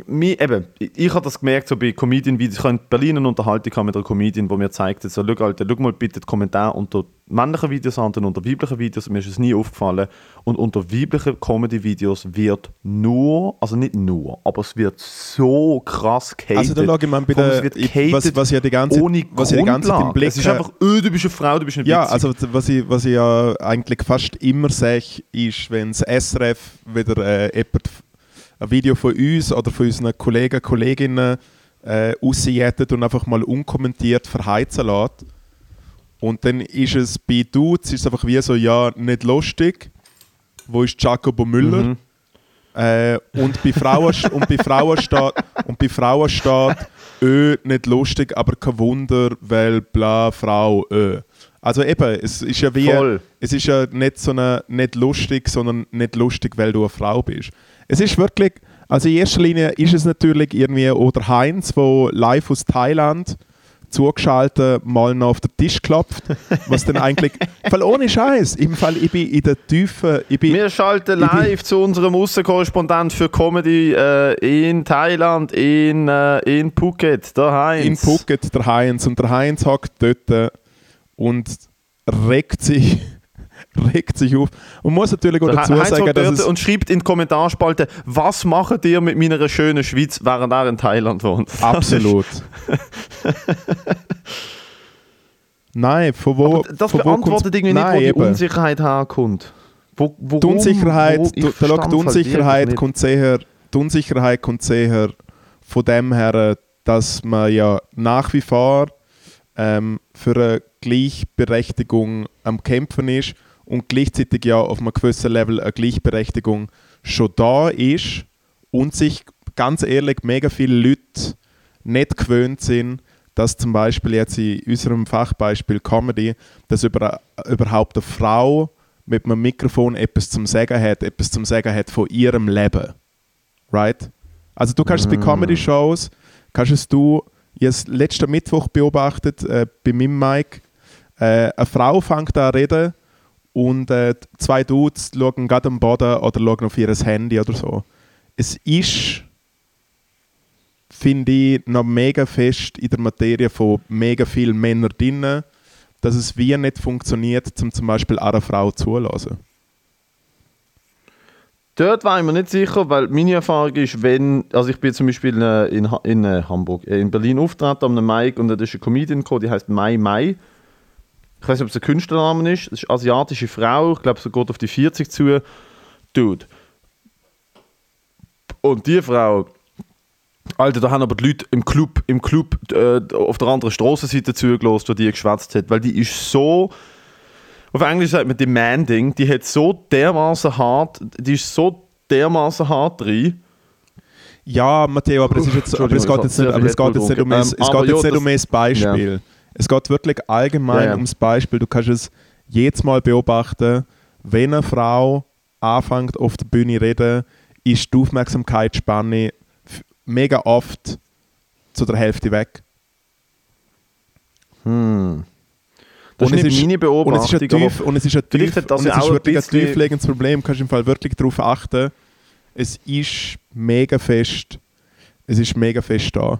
mir, eben, ich, ich habe das gemerkt, so bei Comedian-Videos, ich habe in Berlin eine Unterhaltung gehabt mit einer Comedian, wo mir zeigt, so, schau, Alter, schau mal bitte die Kommentare unter männlichen Videos an und unter weiblichen Videos, mir ist es nie aufgefallen. Und unter weiblichen Comedy-Videos wird nur, also nicht nur, aber es wird so krass gehatet. Also da schaue ich mal bei der, ich- was, was ich ja die ganze, ohne was ich die ganze Zeit im. Blick Es ist einfach, öh, du bist eine Frau, du bist nicht Ja, also was ich, was ich ja eigentlich fast immer sehe, ist, wenn das SRF wieder äh, jemand ein Video von uns oder von unseren Kollegen, Kolleginnen äh, rausjätet und einfach mal unkommentiert verheizen lässt. Und dann ist es bei Dudes ist einfach wie so, ja, nicht lustig. Wo ist Jacobo Müller? Mhm. Äh, und bei Frauen, und bei Frauen steht, und bei Frauen steht, ö, nicht lustig, aber kein Wunder, weil bla, Frau, ö. Also eben, es ist ja wie, Voll. es ist ja nicht so eine, nicht lustig, sondern nicht lustig, weil du eine Frau bist. Es ist wirklich, also in erster Linie ist es natürlich irgendwie, oder Heinz, wo live aus Thailand zugeschaltet mal noch auf den Tisch klopft, was dann eigentlich, weil ohne Scheiß, im Fall, ich bin in der Tiefe, ich bin, Wir schalten Ich bin- live zu unserem Außenkorrespondent für Comedy äh, in Thailand, in, äh, in Phuket, der Heinz. in Phuket der Heinz und der Heinz hockt dort und regt sich, regt sich auf. Und muss natürlich auch Der dazu Heinz sagen, dass es, und schreibt in die Kommentarspalte, was macht ihr mit meiner schönen Schweiz, während er in Thailand wohnt? absolut. Nein, von wo, Das, das von wo beantwortet kommt's- irgendwie Nein, nicht, wo eben. die Unsicherheit herkommt. Wo, warum, Die Unsicherheit, wo, du, schau, verstand's die halt Unsicherheit kommt sehr, die Unsicherheit kommt sehr von dem her, dass man ja nach wie vor ähm, für eine Gleichberechtigung am Kämpfen ist und gleichzeitig ja auf einem gewissen Level eine Gleichberechtigung schon da ist und sich ganz ehrlich mega viele Leute nicht gewöhnt sind, dass zum Beispiel jetzt in unserem Fachbeispiel Comedy, dass über, überhaupt eine Frau mit einem Mikrofon etwas zum Sagen hat, etwas zum Sagen hat von ihrem Leben. Right? Also du kannst es bei Comedy-Shows, kannst es du, ich habe es letzten Mittwoch beobachtet, äh, bei meinem Mike, äh, eine Frau fängt an zu reden und äh, zwei Dudes schauen gerade am Boden oder schauen auf ihr Handy oder so. Es ist, finde ich, noch mega fest in der Materie von mega vielen Männern drin, dass es wie nicht funktioniert, zum zum Beispiel einer Frau zulassen. Dort war ich mir nicht sicher, weil meine Erfahrung ist, wenn, also ich bin zum Beispiel äh, in, in äh, Hamburg, äh, in Berlin auftreten am Mike und da ist eine Comedian gekommen, die heißt Mai Mai. Ich weiß nicht, ob es ein Künstlername ist. Das ist eine asiatische Frau, ich glaube, sie geht auf die 40 zu. Dude. Und die Frau, Alter, da haben aber die Leute im Club, im Club äh, auf der anderen Strassenseite zugelassen, wo die geschwätzt hat, weil die ist so auf Englisch sagt man demanding, die hat so dermaßen hart, die ist so dermaßen hart drin. Ja, Matteo, aber es, ist jetzt, aber es geht jetzt nicht, aber es geht jetzt nicht um, es, es Ähm, geht jetzt ja, nicht um das- Beispiel. Es geht wirklich allgemein Ja, ja. ums Beispiel. Du kannst es jedes Mal beobachten, wenn eine Frau anfängt auf der Bühne zu reden, ist die Aufmerksamkeitsspanne mega oft zu der Hälfte weg. Hm. Das Und ist es nicht ist- meine Und Beobachtung, es ist ein, tief, und es ist ein, tief, das und es ist ein wirklich ein tieflegendes Problem. Du kannst im Fall wirklich darauf achten. Es ist mega fest. Es ist mega fest da.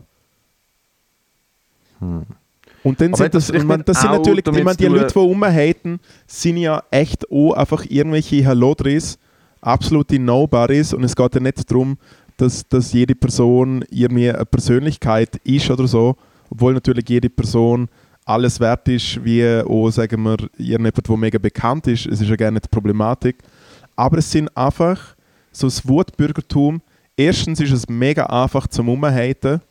Und dann Aber sind das und man, nicht das sind natürlich, ich meine, die Leute, die rumhaten, sind ja echt auch einfach irgendwelche Hallodris, absolute Nobodies und es geht ja nicht darum, dass, dass jede Person irgendwie eine Persönlichkeit ist oder so, obwohl natürlich jede Person alles wert ist, wie auch, sagen wir, irgendjemand, der mega bekannt ist. Es ist ja gerne die Problematik. Aber es sind einfach so das Wutbürgertum. Erstens ist es mega einfach zum Umhaten.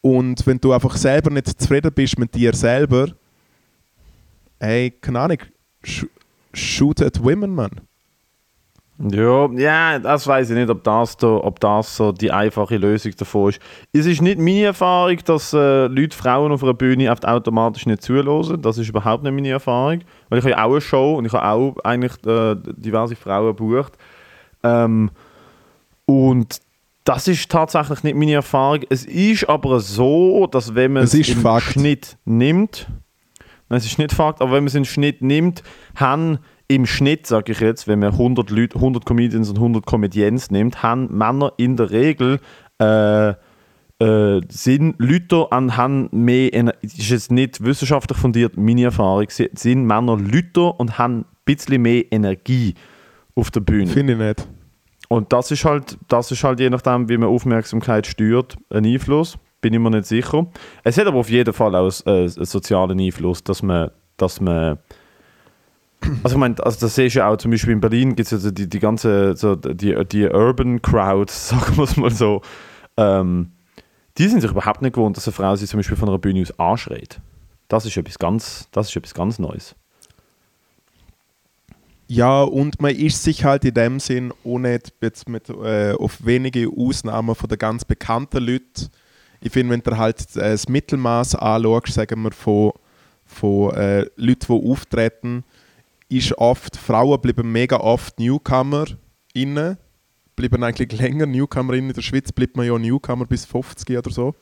Und wenn du einfach selber nicht zufrieden bist mit dir selber, ey, keine Ahnung, sh shoot at women, man. Ja, ja, das weiß ich nicht, ob das, da, ob das so die einfache Lösung davon ist. Es ist nicht meine Erfahrung, dass äh, Leute Frauen auf einer Bühne oft automatisch nicht zuhören. Das ist überhaupt nicht meine Erfahrung. Weil ich habe ja auch eine Show und ich habe auch eigentlich äh, diverse Frauen gebucht. Ähm, und das ist tatsächlich nicht meine Erfahrung. Es ist aber so, dass wenn man Es im Fakt. Schnitt nimmt, Nein, es ist nicht Fakt, aber wenn man es den Schnitt nimmt, haben im Schnitt, sage ich jetzt, wenn man 100, Leute, 100 Comedians und 100 Comedians nimmt, haben Männer in der Regel äh, äh, sind Leute an haben mehr, Ener- ist jetzt nicht wissenschaftlich fundiert, meine Erfahrung, si- sind Männer Leute und haben ein bisschen mehr Energie auf der Bühne. Finde ich nicht. Und das ist halt, das ist halt je nachdem, wie man Aufmerksamkeit steuert, ein Einfluss. Bin ich mir nicht sicher. Es hat aber auf jeden Fall auch einen, einen sozialen Einfluss, dass man, dass man also ich meine, also das siehst du ja auch zum Beispiel in Berlin gibt es ja die, die ganze, so die, die Urban Crowd, sagen wir es mal so, ähm, die sind sich überhaupt nicht gewohnt, dass eine Frau sie zum Beispiel von einer Bühne aus anschreit. Das ist etwas ganz, das ist etwas ganz Neues. Ja, und man ist sich halt in dem Sinn nicht jetzt mit, äh, auf wenige Ausnahmen von den ganz bekannten Leuten. Ich finde, wenn du halt äh, das Mittelmaß anschaust, sagen wir, von, von äh, Leuten, die auftreten, ist oft, Frauen bleiben mega oft Newcomer innen, bleiben eigentlich länger Newcomer innen. In der Schweiz bleibt man ja Newcomer bis 50 oder so.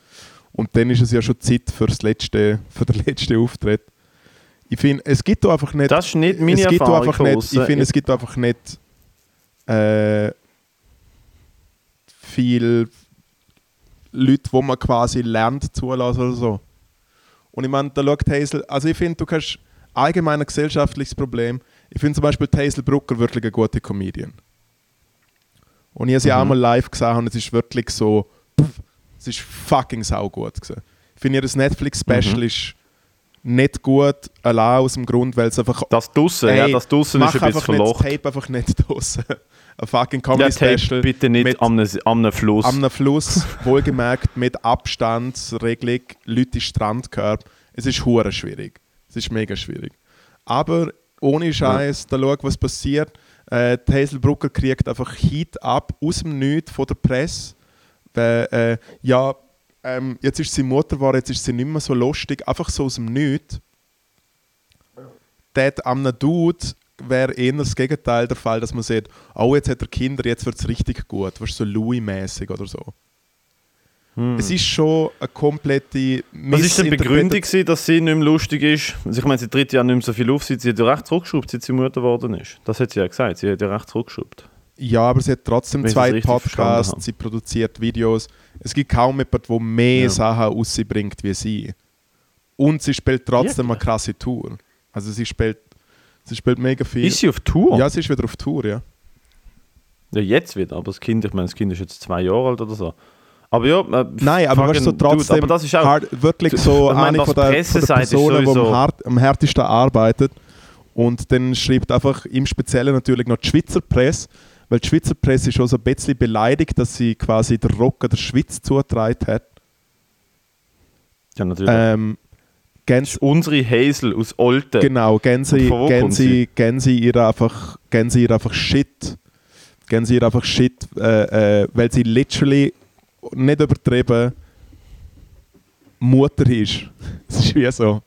Und dann ist es ja schon Zeit für, das letzte, für den letzten Auftritt. Ich finde, es gibt da einfach nicht Das ist nicht meine es gibt Erfahrung einfach nicht. Ich finde, es gibt einfach nicht äh, viel Leute, wo man quasi lernt zulassen oder so. Und ich meine, da schaut Hazel, also ich finde, du kannst allgemein ein gesellschaftliches Problem. Ich finde zum Beispiel Hazel Brucker wirklich eine gute Comedian. Und ich habe sie Mhm. auch mal live gesehen und es ist wirklich so, pff, es ist fucking saugut gewesen. Ich finde, ihr Netflix-Special Mhm. ist nicht gut, allein aus dem Grund, weil es einfach Das draussen, ja, das draussen mach ist ein bisschen einfach nicht, das verlocht. Tape einfach nicht draussen. Ein fucking Ja, Comedy Tape Special bitte nicht mit- am einem, am einem Fluss. am Fluss, wohlgemerkt mit Abstandsregelung, Leute Strandkörper. Es ist hure schwierig. Es ist mega schwierig. Aber ohne Scheiß, da schau, was passiert. Äh, die Hazel Brucker kriegt einfach Heat ab aus dem Nichts von der Presse. Weil, äh, ja, ähm, jetzt ist sie Mutter geworden, jetzt ist sie nicht mehr so lustig. Einfach so aus dem Nichts. Dort am Dude wäre eher das Gegenteil der Fall, dass man sieht, oh, jetzt hat er Kinder, jetzt wird es richtig gut. Was so Louis-mäßig oder so. Hm. Es ist schon eine komplette Was ist denn die Begründung, gewesen, dass sie nicht mehr lustig ist? Also ich meine, sie tritt ja nicht mehr so viel auf, sie hat ja recht zurückgeschraubt, seit sie Mutter geworden ist. Das hat sie ja gesagt, sie hat ja recht zurückgeschraubt. Ja, aber sie hat trotzdem zwei Podcasts, sie produziert Videos. Es gibt kaum jemanden, der mehr Ja. Sachen rausbringt wie sie. Und sie spielt trotzdem eine Wirklich? krasse Tour. Also sie spielt, sie spielt mega viel. Ist sie auf Tour? Ja, sie ist wieder auf Tour, ja. Ja, jetzt wieder, aber das Kind, ich meine, das Kind ist jetzt zwei Jahre alt oder so. Aber ja, äh, Nein, aber weißt du, Dude, trotzdem aber das ist auch, hard, wirklich so Ich meine, eine von der, von der Personen, die am, hart, am härtesten arbeitet. Und dann schreibt einfach im Speziellen natürlich noch die Schweizer Presse, weil die Schweizer Presse ist schon so ein bisschen beleidigt, dass sie quasi der Rocker der Schweiz zugetragen hat. ja, natürlich. Ähm, gehen sie- Unsere Hazel aus Olten. genau, gehen sie, sie ihr einfach, gehen sie ihr einfach Shit, gehen sie ihr einfach Shit, äh, äh, weil sie literally nicht übertrieben Mutter ist. Es ist wie so.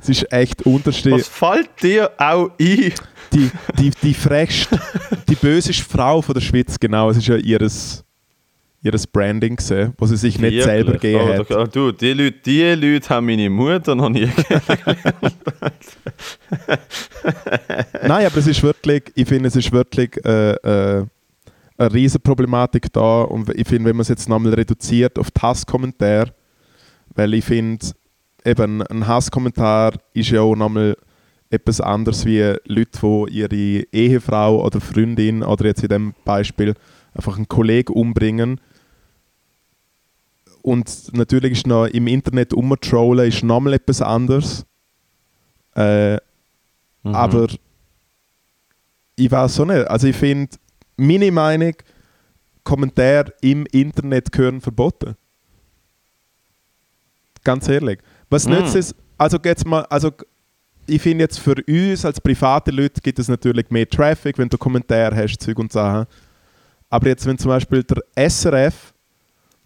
Es ist echt unterste Was fällt dir auch ein? die, die, die frechste, die böseste Frau von der Schweiz, genau, es ist ja ihres, ihres Branding gesehen, wo sie sich nicht selber gegeben oh, hat. da- Du, die Leute, die Leute haben meine Mutter noch nie kennengelernt. Nein, aber es ist wirklich, ich finde, es ist wirklich äh, äh, eine riesige Problematik da und ich finde, wenn man es jetzt nochmal reduziert auf die Hasskommentare, weil ich finde, eben ein Hasskommentar ist ja auch nochmal etwas anderes wie Leute, die ihre Ehefrau oder Freundin oder jetzt in dem Beispiel einfach einen Kollegen umbringen. Und natürlich ist noch im Internet umtrollen ist nochmal etwas anderes. Äh, Mhm. aber ich weiß auch nicht. Also ich finde, meine Meinung, Kommentare im Internet gehören verboten. Ganz ehrlich. Was Mm. nützt es? Also jetzt mal, also ich finde jetzt für uns als private Leute gibt es natürlich mehr Traffic, wenn du Kommentare hast, Zeug und Sachen. Aber jetzt, wenn zum Beispiel der SRF,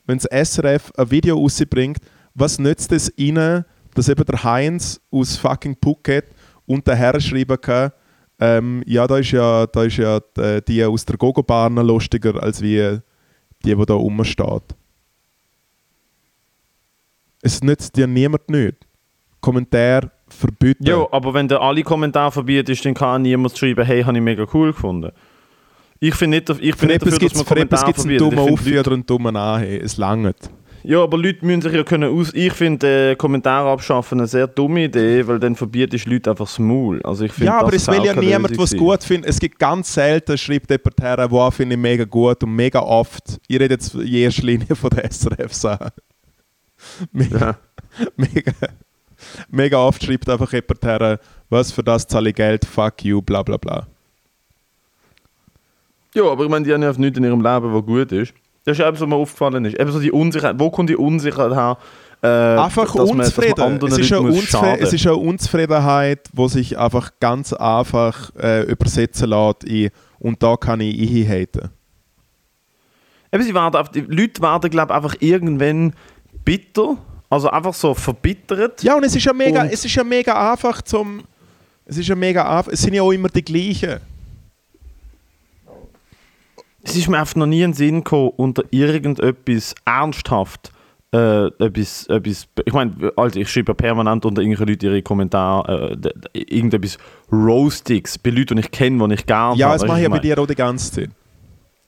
wenn das SRF ein Video rausbringt, was nützt es ihnen, dass eben der Heinz aus fucking Phuket und der Herr schreiben kann, ähm, ja, da ist ja, da ist ja die, die aus der Gogo-Bar noch lustiger als wie die, die da rumsteht. Es nützt dir niemand nicht. Kommentar verbieten. Ja, aber wenn du alle Kommentare verbietest, dann kann niemand schreiben, hey, habe ich mega cool gefunden. Ich finde nicht, ich für bin nicht etwas dafür, gibt dass es man einen Kommentare verbietet. dummen Ich Auf finde, oder einen dummen An. Es langt. Ja, aber Leute müssen sich ja können aus... Ich finde äh, Kommentare abschaffen eine sehr dumme Idee, weil dann verbietest du Leute einfach das Maul. Also ich finde, Ja, aber es will ja niemand, was gut findet. Es gibt ganz selten, schreibt jemand her, wow, finde ich mega gut und mega oft. Ich rede jetzt in erster Linie von der SRF-Sache. Mega, Ja. mega, mega oft schreibt einfach jemand her, was für das zahle ich Geld, fuck you, bla bla bla. ja, aber ich meine, die haben ja nichts in ihrem Leben, was gut ist. Das ist eben, was mir aufgefallen ist. Eben so die Unsicherheit. Wo kommt die Unsicherheit her? Äh, Einfach unzufrieden. es, ist Leuten eine muss Unzufri schaden. es ist eine Unzufriedenheit, die sich einfach ganz einfach äh, übersetzen lässt in «und da kann ich einhaten». Eben, sie werden auf, die Leute werden, glaube ich, einfach irgendwann bitter, also einfach so verbittert. Ja, und es ist ja mega, Und- es ist ja mega einfach zum. Es ist ja mega einfach. Es sind ja auch immer die gleichen. Es ist mir einfach noch nie in den Sinn gekommen, unter irgendetwas ernsthaft äh, etwas, etwas, ich meine, also ich schreibe ja permanent unter irgendwelchen Leuten ihre Kommentare äh, irgendetwas Roastiges bei Leuten, die ich kenne, die ich gerne Ja, das mache ich ja bei dir auch die ganze Zeit.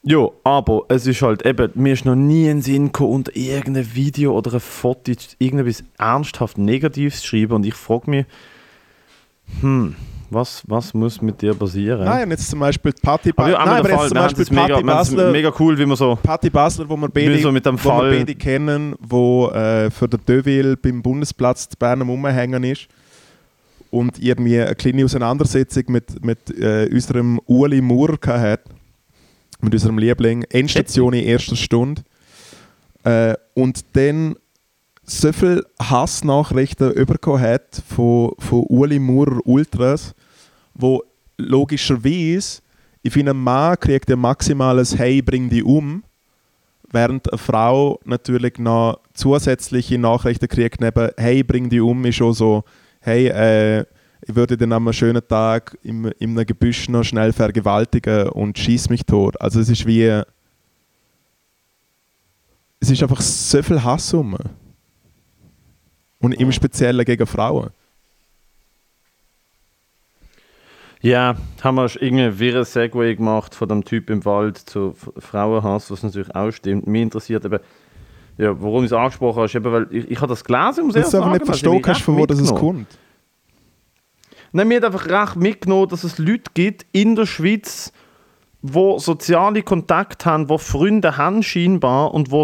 Ja, aber es ist halt eben, mir ist noch nie in Sinn gekommen, unter irgendein Video oder ein Foto irgendetwas ernsthaft Negatives zu schreiben und ich frage mich, hm, was, was muss mit dir passieren? Nein, jetzt zum Beispiel ja, Basler. Nein, aber jetzt zum Beispiel es Basler, mega cool, wie man so Patti Basler, wo wir beide, so mit dem wo wir Fall- beide kennen, wo äh, für den Deville beim Bundesplatz zu Bern am Rumhängen ist und irgendwie eine kleine Auseinandersetzung mit, mit äh, unserem Uli Moore hat, mit unserem Liebling, Endstation in erster Stunde. Äh, und dann so viele Hassnachrichten bekommen hat von, von Uli Moore Ultras, wo logischerweise, ich finde, ein Mann kriegt ja maximales Hey, bring die um, während eine Frau natürlich noch zusätzliche Nachrichten kriegt, neben Hey, bring die um, ist auch so, hey, äh, ich würde dann am schönen Tag in einem Gebüsch noch schnell vergewaltigen und schieß mich tot. Also es ist wie, es ist einfach so viel Hass um. Und im Speziellen gegen Frauen. Ja, haben wir irgendwie einen wirren Segway gemacht von dem Typ im Wald zu Frauenhass, was natürlich auch stimmt. Mich interessiert eben, ja, warum ich es angesprochen habe, eben, weil ich, ich habe das gelesen, muss ich Dass du einfach nicht verstehen mich kannst, recht von wo das kommt. Nein, mir hat einfach recht mitgenommen, dass es Leute gibt in der Schweiz, wo soziale Kontakte haben, wo Freunde haben scheinbar und wo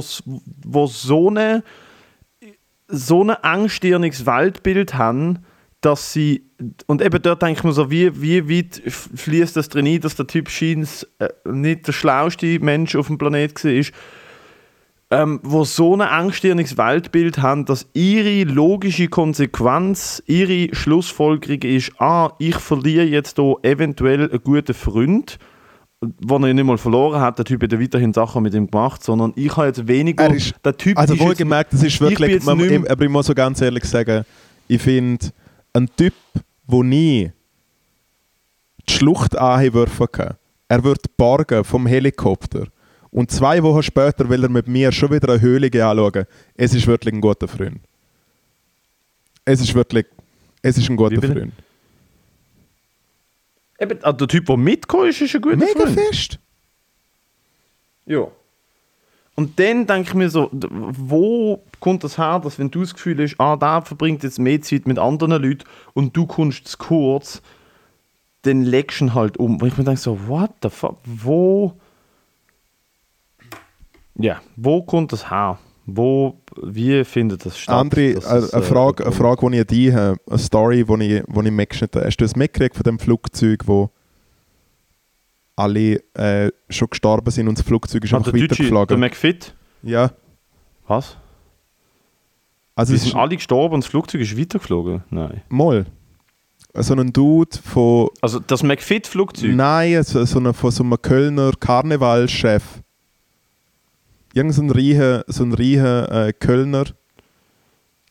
so eine so ein engstirniges Weltbild haben, dass sie und eben dort denke ich mir so, wie, wie weit fließt das drin ein, dass der Typ scheint äh, nicht der schlauste Mensch auf dem Planet war, ähm, wo so ein engstirniges Weltbild haben, dass ihre logische Konsequenz, ihre Schlussfolgerung ist, ah, ich verliere jetzt hier eventuell einen guten Freund, den er nicht mal verloren hat, der Typ hat ja weiterhin Sachen mit ihm gemacht, sondern ich habe jetzt weniger, Er ist- der Typ Also wohlgemerkt, das ist ich wirklich, man, mehr- aber ich muss so ganz ehrlich sagen, ich finde, ein Typ, wo nie die Schlucht anwerfen kann, er wird borgen vom Helikopter und zwei Wochen später will er mit mir schon wieder eine Höhle anschauen. Es ist wirklich ein guter Freund. Es ist wirklich, es ist ein guter? Freund. Eben, ah, der Typ, der mitgekommen ist, ist ein guter Mega Freund. fest. Ja. Und dann denke ich mir so, wo kommt das her, dass wenn du das Gefühl hast, ah, der verbringt jetzt mehr Zeit mit anderen Leuten und du kommst zu kurz, dann legst du ihn halt um. Und ich mir denke so, what the fuck, wo... Ja, wo kommt das her? Wo, wie findet das statt? André, dass eine, es, eine äh, Frage, eine? Frage, die ich an dich habe, eine Story, die ich, die ich mitgeschnitten habe. Hast du das mitgekriegt von dem Flugzeug, wo alle äh, schon gestorben sind und das Flugzeug ist Ah, einfach Deutsche, der weitergeflogen? McFit? Ja, Was? also es sind ist alle gestorben und das Flugzeug ist weitergeflogen? Nein. mal so ein Dude von Also das McFit-Flugzeug? nein, so, so eine, von so einem Kölner Karnevalchef. Irgend so ein reicher, so ein reicher äh, Kölner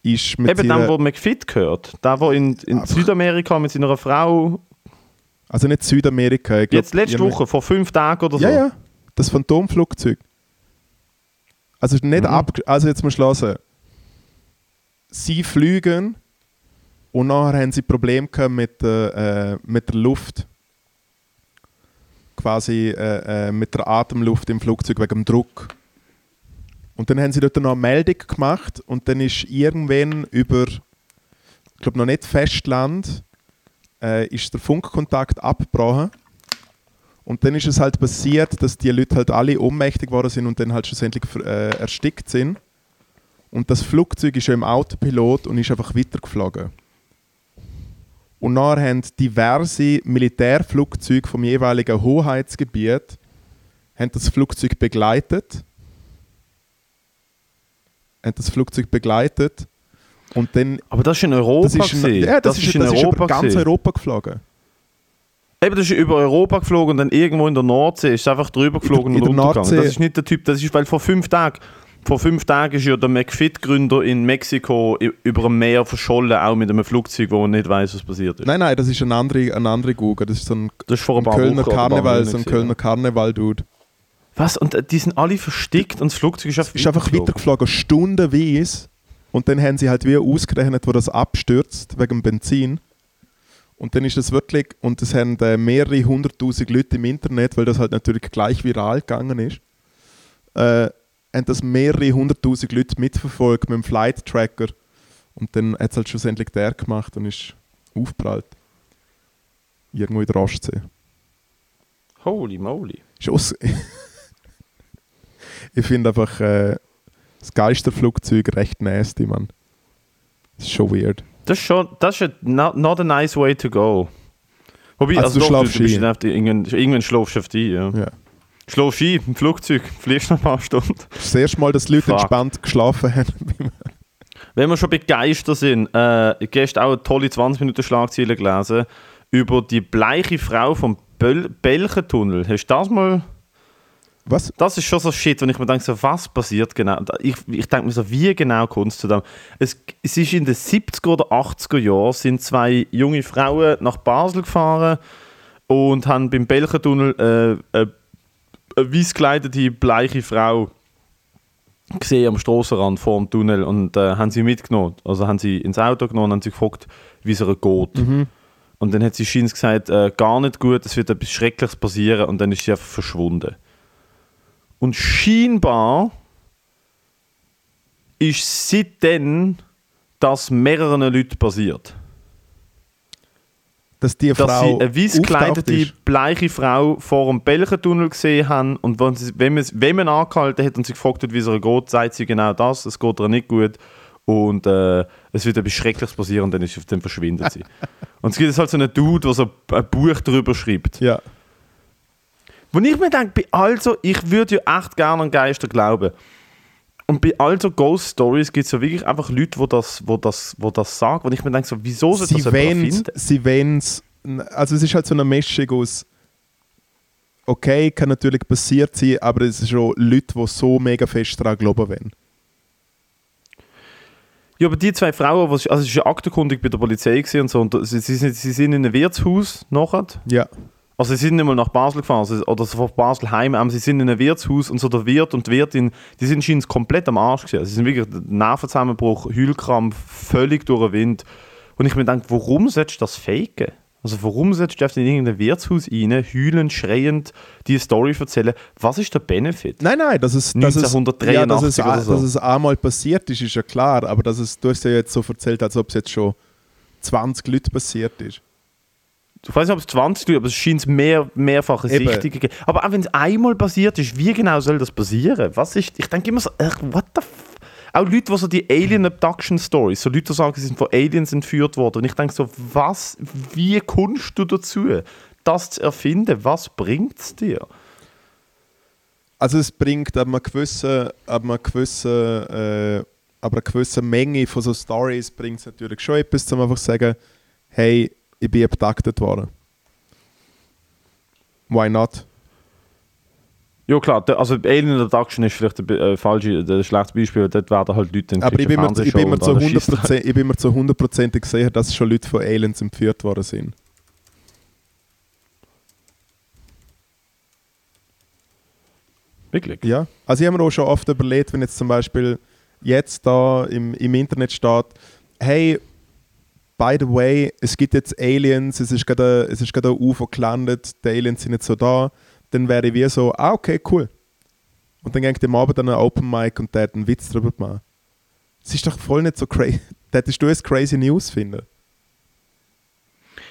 ist mit Eben dem, wo McFit gehört. Der, der in, in Südamerika mit seiner Frau, also nicht Südamerika. Ich glaub, jetzt letzte Woche, vor fünf Tagen oder so. Ja, ja, das Phantomflugzeug. Also nicht Mhm. ab, also jetzt musst du hören. Sie fliegen Und nachher haben sie Probleme mit, der, äh, mit der Luft. Quasi äh, äh, mit der Atemluft im Flugzeug wegen dem Druck. Und dann haben sie dort noch eine Meldung gemacht und dann ist irgendwann über, ich glaube noch nicht Festland, äh, ist der Funkkontakt abgebrochen. Und dann ist es halt passiert, dass die Leute halt alle ohnmächtig geworden sind und dann halt schlussendlich äh, erstickt sind. Und das Flugzeug ist ja im Autopilot und ist einfach weitergeflogen. Und nachher haben diverse Militärflugzeuge vom jeweiligen Hoheitsgebiet haben das Flugzeug begleitet. Haben das Flugzeug begleitet. Und dann, Aber das ist in Europa das ist, gewesen. ja, das, ist, in das ist Europa über ganz gewesen. Europa geflogen. Eben, das ist über Europa geflogen und dann irgendwo in der Nordsee ist es einfach drüber geflogen in und der untergegangen. Nordsee- Das ist nicht der Typ, das ist, weil vor fünf Tagen, vor fünf Tagen ist ja der McFit-Gründer in Mexiko über dem Meer verschollen, auch mit einem Flugzeug, wo er nicht weiß, was passiert ist. Nein, nein, das ist ein anderer eine andere Google. Das ist so ein, Das ist vor ein ein paar Kölner Wochen ein Karneval, so ein Kölner Karneval-Dude. Was? Und äh, die sind alle verstickt und das Flugzeug ist einfach Ist einfach weitergeflogen, stundenweise. Und dann haben sie halt wie ausgerechnet, wo das abstürzt, wegen Benzin. Und dann ist es wirklich, und es haben äh, mehrere hunderttausend Leute im Internet, weil das halt natürlich gleich viral gegangen ist, äh, haben das mehrere hunderttausend Leute mitverfolgt mit dem Flight Tracker. Und dann hat es halt schlussendlich der gemacht und ist aufgeprallt. Irgendwo in der Ostsee. Holy moly. Ist ich finde einfach äh, das Geisterflugzeug recht nasty, man. Das ist schon weird. Das ist schon, das ist ein- not, not a nice way to go. Wobei, Also also, du doch, schlafst du, bist ein. dann irgendwann, irgendwann schlafst du auf die, ja. Ja. Schlafst ein im Flugzeug, fliegst noch ein paar Stunden. Das ist das erste Mal, dass die Leute Fuck. entspannt geschlafen haben. Wenn wir schon begeistert sind, äh, gestern auch eine tolle 20 Minuten Schlagzeile gelesen über die bleiche Frau vom Böl Belchentunnel. Hast du das mal? Was? Das ist schon so Shit, wenn ich mir denke, so, was passiert genau? Ich, ich denke mir so, wie genau kommt es zu dem? Es, es ist in den 70er oder 80er Jahren sind zwei junge Frauen nach Basel gefahren und haben beim Belchentunnel äh, eine, eine weiß gekleidete bleiche Frau gesehen am Strassenrand vor dem Tunnel und äh, haben sie mitgenommen. Also haben sie ins Auto genommen und haben sie gefragt, wie es ihr geht. Und dann hat sie scheins gesagt, äh, gar nicht gut, es wird etwas Schreckliches passieren und dann ist sie einfach verschwunden. Und scheinbar ist seitdem das mehreren Leuten passiert. Dass die Dass Frau sie eine weiß gekleidete, bleiche Frau vor dem Belchentunnel gesehen haben und wenn, sie, wenn, man, wenn man angehalten hat und sie gefragt hat, wie es ihr geht, sagt sie genau das, es geht ihr nicht gut und äh, es wird etwas Schreckliches passieren und dann, ist, dann verschwindet sie. und es gibt halt so einen Dude, der so ein Buch darüber schreibt. Ja. Wo ich mir denke, also, ich würde ja echt gerne an Geister glauben. Und bei all so Ghost Stories gibt es ja wirklich einfach Leute, die das, wo das, wo das sagen. Und ich mir denke so, wieso soll das Sie jemand wollen sie wollen's- Also es ist halt so eine Mischung aus okay, kann natürlich passiert sein, aber es ist schon Leute, die so mega fest daran glauben wollen. Ja, aber die zwei Frauen, was, also es ist ja aktenkundig bei der Polizei und so, und sie, sie, sind, sie sind in einem Wirtshaus nachher. Ja. Also sie sind nicht mal nach Basel gefahren, also, oder so von Basel heim, aber sie sind in einem Wirtshaus und so der Wirt und die Wirtin, die sind scheinbar komplett am Arsch gewesen. Also sie sind wirklich Nervenzusammenbruch, Heulkrampf, völlig durch den Wind. Und ich mir denke, warum sollst du das faken? Also warum sollst du in irgendein Wirtshaus rein, heulend, schreiend, die Story erzählen? Was ist der Benefit? Nein, nein, dass es, dass es, 1983 ja, dass es, oder so. dass es einmal passiert ist, ist ja klar, aber dass es, du hast ja jetzt so erzählt, als ob es jetzt schon 20 Leute passiert ist. Ich weiß nicht, ob es 20 Leute, aber es scheint mehr, mehrfache Eben. Sichtungen gegeben. Aber auch wenn es einmal passiert ist, wie genau soll das passieren? Was ist, ich denke immer so, what the f Auch Leute, die so die Alien Abduction Stories, so Leute, die sagen, sie sind von Aliens entführt worden. Und ich denke so, was, wie kommst du dazu, das zu erfinden? Was bringt es dir? Also es bringt ab einer gewissen, ab einer gewissen, äh, ab einer gewissen Menge von so Stories bringt es natürlich schon etwas, um einfach zu sagen, hey, ich bin abducted worden. Why not? Ja klar, also Alien Abduction ist vielleicht ein äh, falsche, ein schlechtes Beispiel, dort werden halt Leute in Aber ich bin, mir, ich, bin mir zu Fernsehshow und alles 100%, ich bin mir zu 100%ig sicher, dass schon Leute von Aliens entführt worden sind. Wirklich? Ja, also ich habe mir auch schon oft überlegt, wenn jetzt zum Beispiel jetzt da im, im Internet steht, hey, by the way, es gibt jetzt Aliens, es ist gerade ein, ein UFO gelandet, die Aliens sind jetzt so da, dann wäre ich wie so, ah, okay, cool. Und dann geht am Abend an einen Open Mic und der hat einen Witz drüber gemacht. Es ist doch voll nicht so crazy. Hättest du es crazy News finden?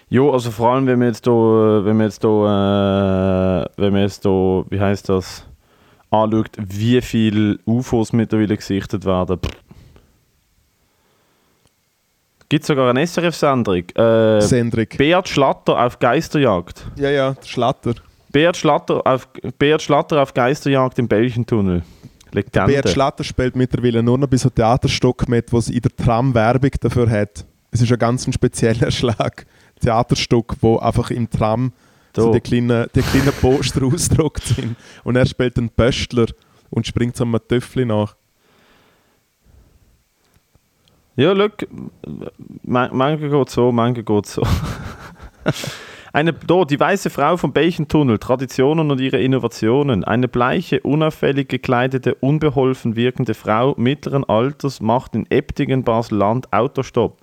Jo, also vor allem, wenn wir jetzt da, wenn wir jetzt da, äh, wenn wir jetzt da, wie heißt das, anschaut, wie viele UFOs mittlerweile gesichtet werden. Gibt sogar eine SRF-Sendung. Äh, Sendung. Beat Schlatter auf Geisterjagd. Ja, ja, der Schlatter. Beat Schlatter auf, Beat Schlatter auf Geisterjagd im Belchentunnel. Legende. Beat Schlatter spielt mittlerweile nur noch bei so Theaterstück mit, wo es in der Tram Werbung dafür hat. Es ist ein ganz ein spezieller Schlag. Theaterstück, wo einfach im Tram so die kleinen, die kleinen Poster ausgedruckt sind. Und er spielt einen Pöstler und springt so einem Töffel nach. Ja, look, man- manche geht so, manche geht so. Eine, da, die weiße Frau vom Belchentunnel, Traditionen und ihre Innovationen. Eine bleiche, unauffällig gekleidete, unbeholfen wirkende Frau mittleren Alters macht in Eptingen, Basel-Land Autostopp.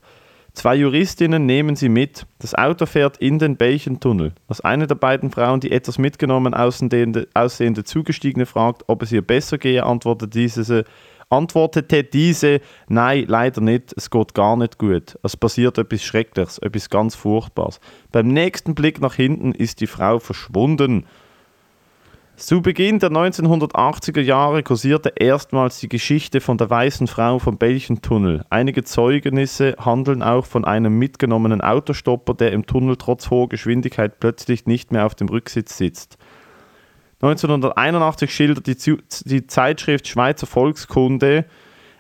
Zwei Juristinnen nehmen sie mit. Das Auto fährt in den Belchentunnel. Als eine der beiden Frauen, die etwas mitgenommen aussehende, aussehende Zugestiegene fragt, ob es ihr besser gehe, antwortet diese, antwortete diese, nein, leider nicht, es geht gar nicht gut. Es passiert etwas Schreckliches, etwas ganz Furchtbares. Beim nächsten Blick nach hinten ist die Frau verschwunden. Zu Beginn der 1980er Jahre kursierte erstmals die Geschichte von der weißen Frau vom Belchentunnel. Einige Zeugnisse handeln auch von einem mitgenommenen Autostopper, der im Tunnel trotz hoher Geschwindigkeit plötzlich nicht mehr auf dem Rücksitz sitzt. 1981 schildert die, die Zeitschrift Schweizer Volkskunde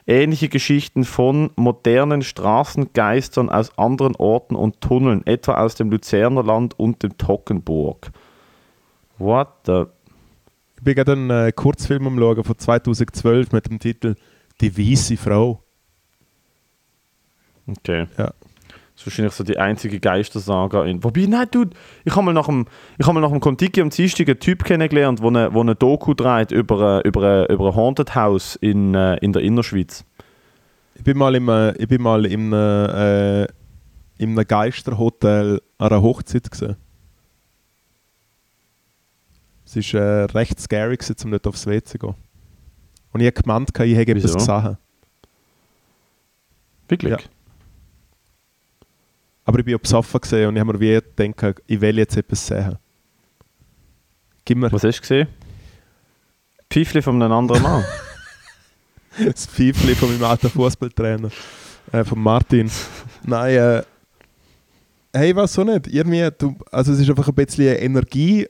ähnliche Geschichten von modernen Straßengeistern aus anderen Orten und Tunneln, etwa aus dem Luzerner Land und dem Tockenburg. What the Ich bin gerade einen äh, Kurzfilm am Schauen von 2012 mit dem Titel Die weiße Frau. Okay. Ja. Das ist wahrscheinlich so die einzige Geistersaga in. Wobei, nein, dude, ich habe mal nach dem, ich habe mal nach dem Kontiki am Dienstag einen Typ kennengelernt, der eine, wo eine Doku dreht über, äh, über, äh, über ein Haunted House in, äh, in der Innerschweiz. Ich bin mal im, ich bin mal im, äh, in einem Geisterhotel an einer Hochzeit gesehen. Es war äh, recht scary, gewesen, um nicht aufs WC zu gehen. Und ich habe gemeint, ich hätte etwas Wieso? gesehen. Wirklich? Ja. Aber ich bin besoffen gesehen und ich habe mir wie gedacht, ich will jetzt etwas sehen. Gib mir Was hast du gesehen? Pfeifli von einem anderen Mann. das Pfeifli von meinem alten Fußballtrainer, äh, von Martin. Nein, äh, hey, was so nicht. Irgendwie, du, also es ist einfach ein bisschen Energie,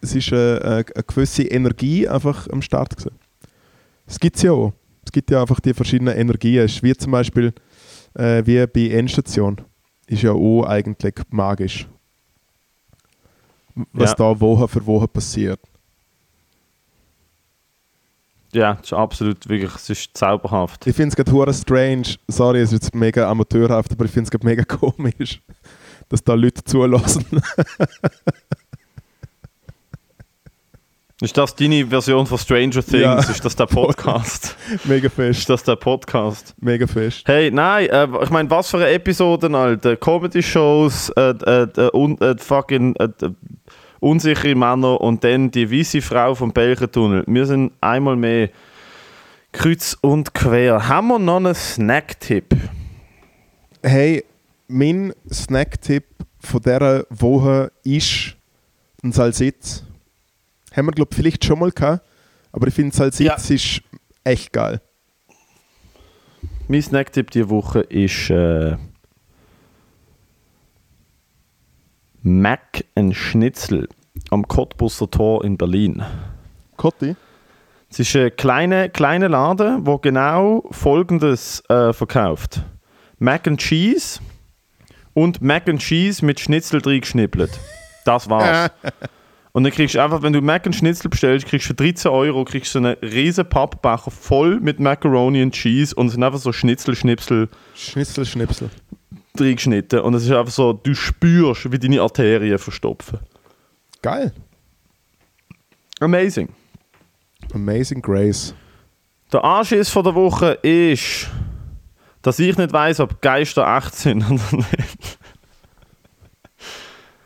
es ist eine, eine, eine gewisse Energie einfach am Start gewesen. Es gibt ja auch. Es gibt ja einfach die verschiedenen Energien. Es ist wie zum Beispiel äh, wie bei Endstation. Ist ja auch eigentlich magisch. Was Ja. da Woche für Woche passiert. ja, das ist absolut wirklich, es ist zauberhaft. Ich finde es gerade hure strange. Sorry, es ist jetzt mega amateurhaft, aber ich finde es gerade mega komisch, dass da Leute zulassen. Ist das deine Version von Stranger Things? Ja. Ist das der Podcast? mega ist fest, das der Podcast? mega fest. Hey, nein, äh, ich meine, was für eine Episoden, Alter. Comedy-Shows, äh, äh, äh, un, äh, fucking äh, unsichere Männer und dann die weiße Frau vom Belchentunnel. Wir sind einmal mehr kreuz und quer. Haben wir noch einen Snack-Tipp? Hey, mein Snacktipp von dieser Woche ist ein Salsitz. Haben wir, glaube ich, vielleicht schon mal gehabt, aber ich finde Salsitz ist echt geil. Mein Snack-Tipp diese Woche ist äh, Mac and Schnitzel am Cottbusser Tor in Berlin. Kotti? Es ist ein kleiner, kleiner Laden, der genau folgendes äh, verkauft: Mac and Cheese und Mac and Cheese mit Schnitzel drin geschnippelt. Das war's. Und dann kriegst du einfach, wenn du Mac and Schnitzel bestellst, kriegst du für 13 Euro kriegst du so einen riesen Pappbecher voll mit Macaroni und Cheese und es sind einfach so Schnitzel, Schnipsel. drin geschnitten. Und es ist einfach so, du spürst, wie deine Arterien verstopfen. Geil. Amazing. Amazing Grace. Der Anschiss von der Woche ist Dass ich nicht weiß, ob Geister echt sind oder nicht.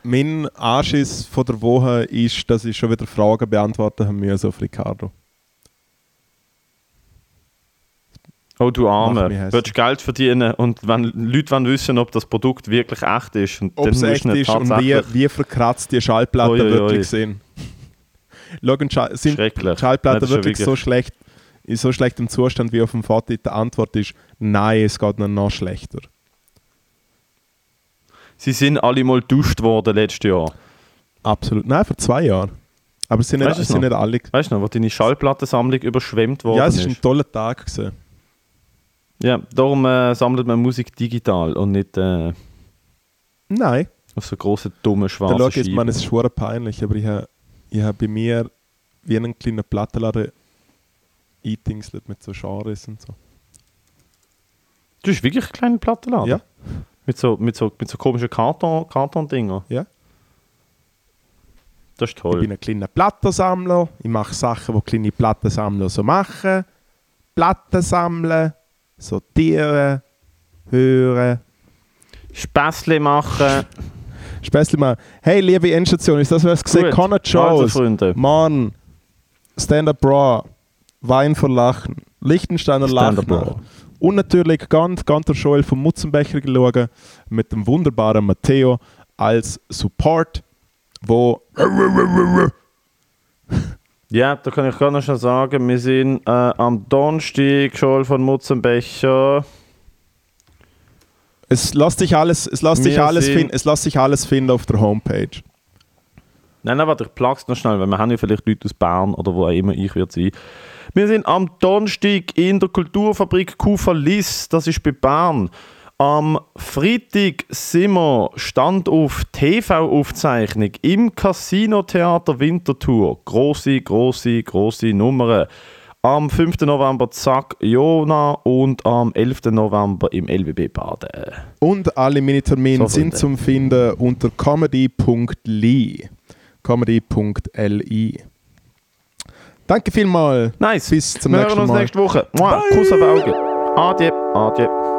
Mein Anschiss von der Woche ist, dass ich schon wieder Fragen beantworten haben müssen auf Ricardo. Oh, du Arme. Willst du Geld verdienen und wenn Leute wollen wissen, ob das Produkt wirklich echt ist. Und Ob es echt ist und wie, wie verkratzt die Schallplatten wirklich sind. Schauen, sind Schallplatten ja wirklich, so schlecht, in so schlechtem Zustand wie auf dem Foto? Die Antwort ist nein, es geht noch schlechter. Sie sind alle mal duscht worden letztes Jahr. Absolut. Nein, vor zwei Jahren. Aber es sind, nicht, Weißt du es sind nicht alle. Weißt du noch, wo deine Schallplattensammlung überschwemmt worden Ja, es ist? war ein toller Tag. Gewesen. Ja, darum äh, sammelt man Musik digital und nicht äh, Nein, auf so große dumme da schwarze schau jetzt, Scheiben. man, es ist schwer peinlich, aber ich habe ich hab bei mir wie einen kleinen Plattenladen eingedingselt mit so Genres und so. Du bist wirklich ein kleiner Plattenladen? Ja. Mit so, mit so, mit so komischen Karton, Karton-Dinger? Ja. Das ist Ich toll. bin ein kleiner Plattensammler. Ich mache Sachen, die kleine Plattensammler so machen. Platten sammeln, sortieren, hören. Späßle machen. Späßli mal. Hey, liebe Endstation, ist das, was gesehen Also, Jones, Freunde. Mann, Stand-Up Bra, Wein vor Lachen, Liechtensteiner Stand-up Lachen. Und natürlich ganz, ganz der Joel vom Mutzenbecher geschaut, mit dem wunderbaren Matteo als Support, wo Ja, da kann ich gar noch schon sagen, wir sind äh, am Donnerstag schon von Mutzenbecher. es lässt sich alles, es lässt sich alles finden, es lässt sich alles finden auf der Homepage. Nein, nein, warte, ich plag's noch schnell, weil wir haben ja vielleicht Leute aus Bern oder wo auch immer ich wird sein. Wir sind am Donnerstag in der Kulturfabrik Kufa Liss, das ist bei Bern. Am Freitag sind wir Stand auf TV-Aufzeichnung im Casino Theater Winterthur. Große, große, große Nummern. Am 5. November Zack Jona und am 11. November im LWB Baden. Und alle meine Termine So, sind zum Finden unter comedy.li. comedy.li. Danke vielmals. Nice. Bis zum wir nächsten hören uns Mal. nächste Woche. Mua, Kuss auf Auge. Adieu, adieu.